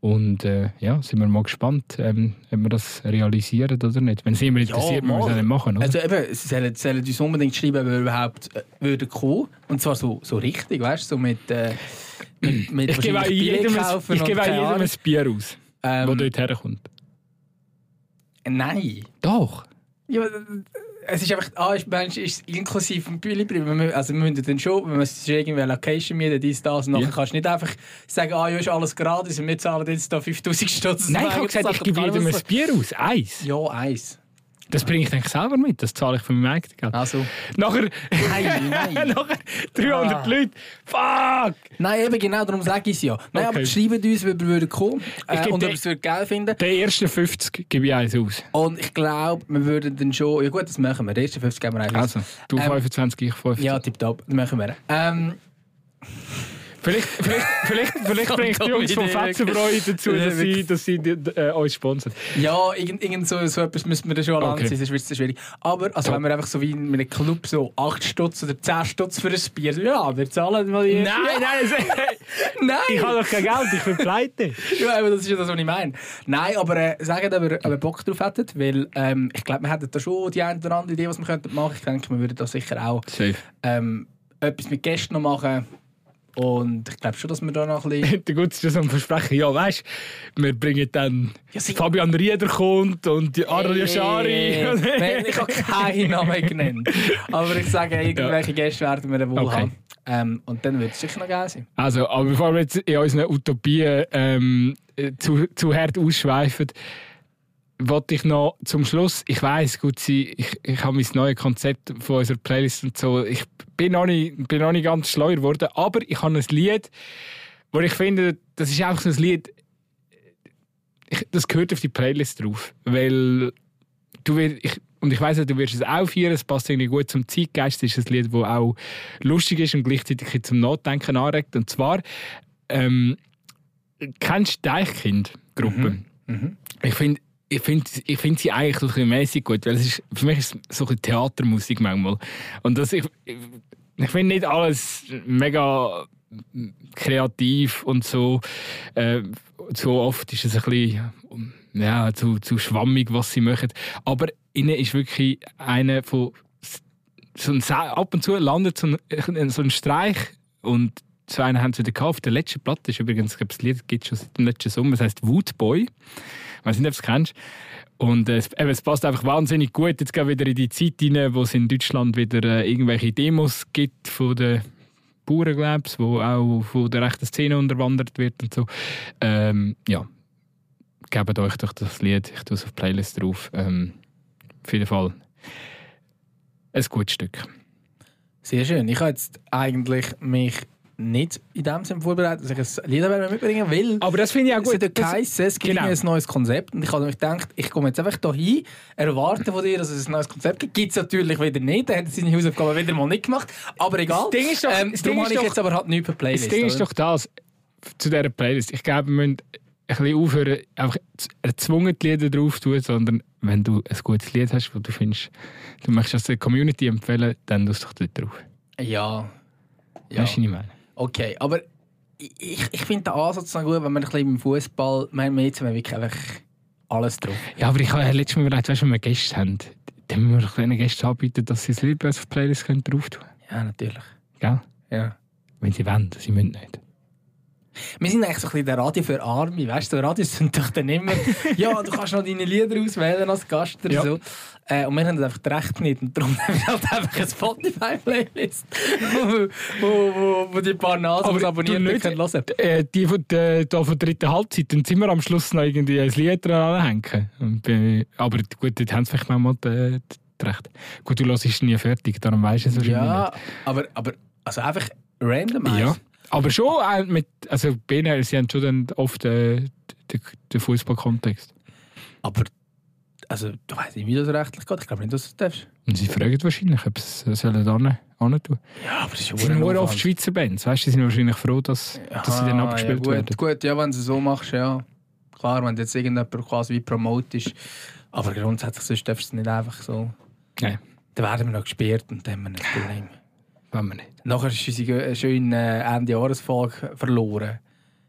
Und äh, ja, sind wir mal gespannt, ähm, ob wir das realisieren oder nicht. Wenn es Ja, interessiert, müssen wir es machen. Oder? Also eben, sie sollen, sollen uns unbedingt schreiben, ob wir überhaupt äh, würden kommen. Und zwar so, so richtig, weißt du, so mit... Äh, mit, [clears throat] mit ich gebe jedem, ein, kaufen ich gebe jedem ein Bier aus, Ähm, das dort herkommt. Nein. Doch. Ja, es ist einfach, ah, meinst, ist inklusive vom müssen- Also wir müssen dann schon, wenn wir es irgendwie Location mieten, dies, das, und nachher Ja. kannst du nicht einfach sagen, ah, ja, ist alles gratis und wir zahlen jetzt da 5000 Stutz. Nein, ich habe gesagt, ich gebe jedem ein Bier aus. Eins. Ja, eins. Das bringe ich dann selber mit. Das zahle ich von meinem eigenen Geld. Also, Nachher, nein, nein. [laughs] nachher 300 Ah. Leute. Fuck! Nein, eben genau, darum sage ich es ja. Nein, Okay. aber schreibt uns, wie wir würden kommen äh, und ob wir es würden geil finden. Den ersten 50 gebe ich eins aus. Und ich glaube, wir würden dann schon, ja gut, das machen wir. Die ersten 50 geben wir einfach. Also, du Ähm, 25, ich 50. Ja, tipptopp, das machen wir. Ähm, Vielleicht, vielleicht, vielleicht, vielleicht bringt die Jungs von Fetzenbräu dazu, dass sie, dass sie äh, uns sponsern. Ja, irgend, irgend so, so etwas müssen wir da schon allein Okay. sein, das ist schwierig. Aber also, wenn wir einfach so wie in einem Club so 8 Stutz oder 10 Stutz für ein Bier, ja, wir zahlen mal die Nein, nein, [laughs] Nein! ich habe doch kein Geld, ich bin pleite. [laughs] Ja, aber das ist ja das, was ich meine. Nein, aber äh, sagt, ob ihr, ob ihr Bock drauf hättet, weil ähm, ich glaube, wir hätten da schon die eine oder andere Idee, was wir könnten machen. Ich denke, wir würden da sicher auch ähm, etwas mit Gästen noch machen. Und ich glaube schon, dass wir da noch ein bisschen... [laughs] Der Gutz ist ein Versprechen. Ja, weißt du, wir bringen dann Ja, Fabian Rieder kommt und die Aro Yashari. Nein, ich habe keinen Namen genannt. Aber ich sage, irgendwelche Gäste werden wir wohl Okay. haben. Ähm, und dann wird es sicher noch geil sein. Also, aber bevor wir jetzt in unseren Utopien ähm, äh, zu, zu hart ausschweifen, wollte ich noch zum Schluss, ich weiß gut, sie, ich, ich habe mein neues Konzept von unserer Playlist und so, ich bin noch nicht, bin noch nicht ganz schleuer geworden, aber ich habe ein Lied, wo ich finde, das ist einfach so ein Lied, ich, das gehört auf die Playlist drauf, weil du wirst, ich, und ich weiß du wirst es auch feiern, es passt irgendwie gut zum Zeitgeist, es ist ein Lied, das auch lustig ist und gleichzeitig zum Nachdenken anregt. Und zwar, ähm, kennst du Deichkind-Gruppe? Ich finde ich finde ich find sie eigentlich so ein bisschen mäßig gut, weil es ist, für mich ist es so ein Theatermusik manchmal. Und das, ich, ich, finde nicht alles mega kreativ und so. Äh, so oft ist es ein bisschen ja, zu, zu schwammig, was sie machen. Aber innen ist wirklich einer von so ein, ab und zu landet so ein, so ein Streich und so einen haben sie wieder. Auf der letzten Platte ist übrigens, ich glaube, das Lied gibt schon seit dem letzten Sommer, das heisst Woodboy. Ich weiß nicht, ob du es kennst. Und äh, es, es passt einfach wahnsinnig gut jetzt gerade wieder in die Zeit rein, wo es in Deutschland wieder äh, irgendwelche Demos gibt von den Bauern, glaube ich, wo auch von der rechten Szene unterwandert wird und so. Ähm, ja, gebt euch doch das Lied, ich tue es auf die Playlist drauf. Ähm, auf jeden Fall ein gutes Stück. Sehr schön. Ich habe jetzt eigentlich mich nicht in dem Sinne vorbereitet, dass ich ein Lied mitbringen will. Aber das finde ich auch Es gut. hat ja Das- geheißen, es gibt genau. ein neues Konzept. Und ich habe mir gedacht, ich komme jetzt einfach hier hin, erwarte von dir, dass es ein neues Konzept gibt. Gibt es natürlich wieder nicht. Er hat seine Hausaufgaben wieder mal nicht gemacht. Aber egal. Das Ding ist doch- ähm, das darum habe ist ich doch- jetzt aber halt nichts die Playlist. Das Ding ist oder? doch das, zu dieser Playlist. Ich glaube, wir müssen ein bisschen aufhören, einfach erzwungen die Lieder drauf zu tun, sondern wenn du ein gutes Lied hast, wo du findest, du möchtest das der Community empfehlen, dann tust du doch dort drauf. Ja. ja. Weißt du, was ich meine? Okay, aber ich, ich, finde den Ansatz noch gut, wenn man ein bisschen im Fußball, wir haben jetzt wirklich einfach alles drauf. Ja, aber ich habe letztes Mal überlegt, weißt wenn wir Gäste haben, dann müssen wir den Gästen anbieten, dass sie das Lied auf die Playlist können drauf tun Ja, natürlich. können. Ja. Wenn sie wollen, sie müssen nicht. Wir sind eigentlich so ein bisschen der Radio für Arme. Weißt du, so Radios sind doch dann immer, [laughs] ja, du kannst noch deine Lieder auswählen als Gast oder Ja. so. Äh, und wir haben das einfach das Recht nicht. Und darum [laughs] haben wir halt einfach eine Spotify-Playlist, wo, wo, wo, wo die paar Nasen Aber nicht- können hören. Äh, die von der, da von der dritten Halbzeit, dann sind wir am Schluss noch irgendwie ein Lied dran anhängen. Aber gut, dort haben sie vielleicht manchmal äh, recht. Gut, du hörst es nie fertig, darum weißt du es wahrscheinlich Ja, aber, aber also einfach random. nicht. Ja. Aber schon auch mit, also ihnen, sie haben schon dann oft äh, den, den Fußballkontext. Aber also, du weißt nicht, wie das rechtlich geht. Ich glaube nicht, dass du das darfst. Und sie fragen wahrscheinlich, ob sie es sollen tun. Ja, aber das ist Es sind nur oft Schweizer Bands, weißt du, die sind wahrscheinlich froh, dass, dass sie dann abgespielt ja, gut, werden. Gut, ja, wenn du es so machst, ja. Klar, wenn du jetzt irgendjemand quasi wie promotest. Aber grundsätzlich sonst darfst du es nicht einfach so. Nein, Dann werden wir noch gesperrt und dann haben wir ein Problem. Wollen wir nicht. Nachher ist unsere äh, schöne äh, Ende-Jahresfolge verloren.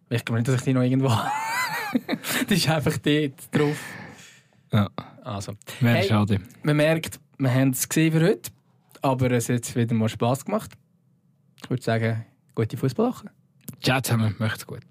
Ich glaube nicht, dass ich die noch irgendwo. Die [laughs] ist einfach dort drauf. Ja, Also, wäre Hey. schade. man merkt, wir haben es gesehen für heute. Aber es hat jetzt wieder mal Spass gemacht. Ich würde sagen, gute Fußballachen. Ciao zusammen, macht's gut.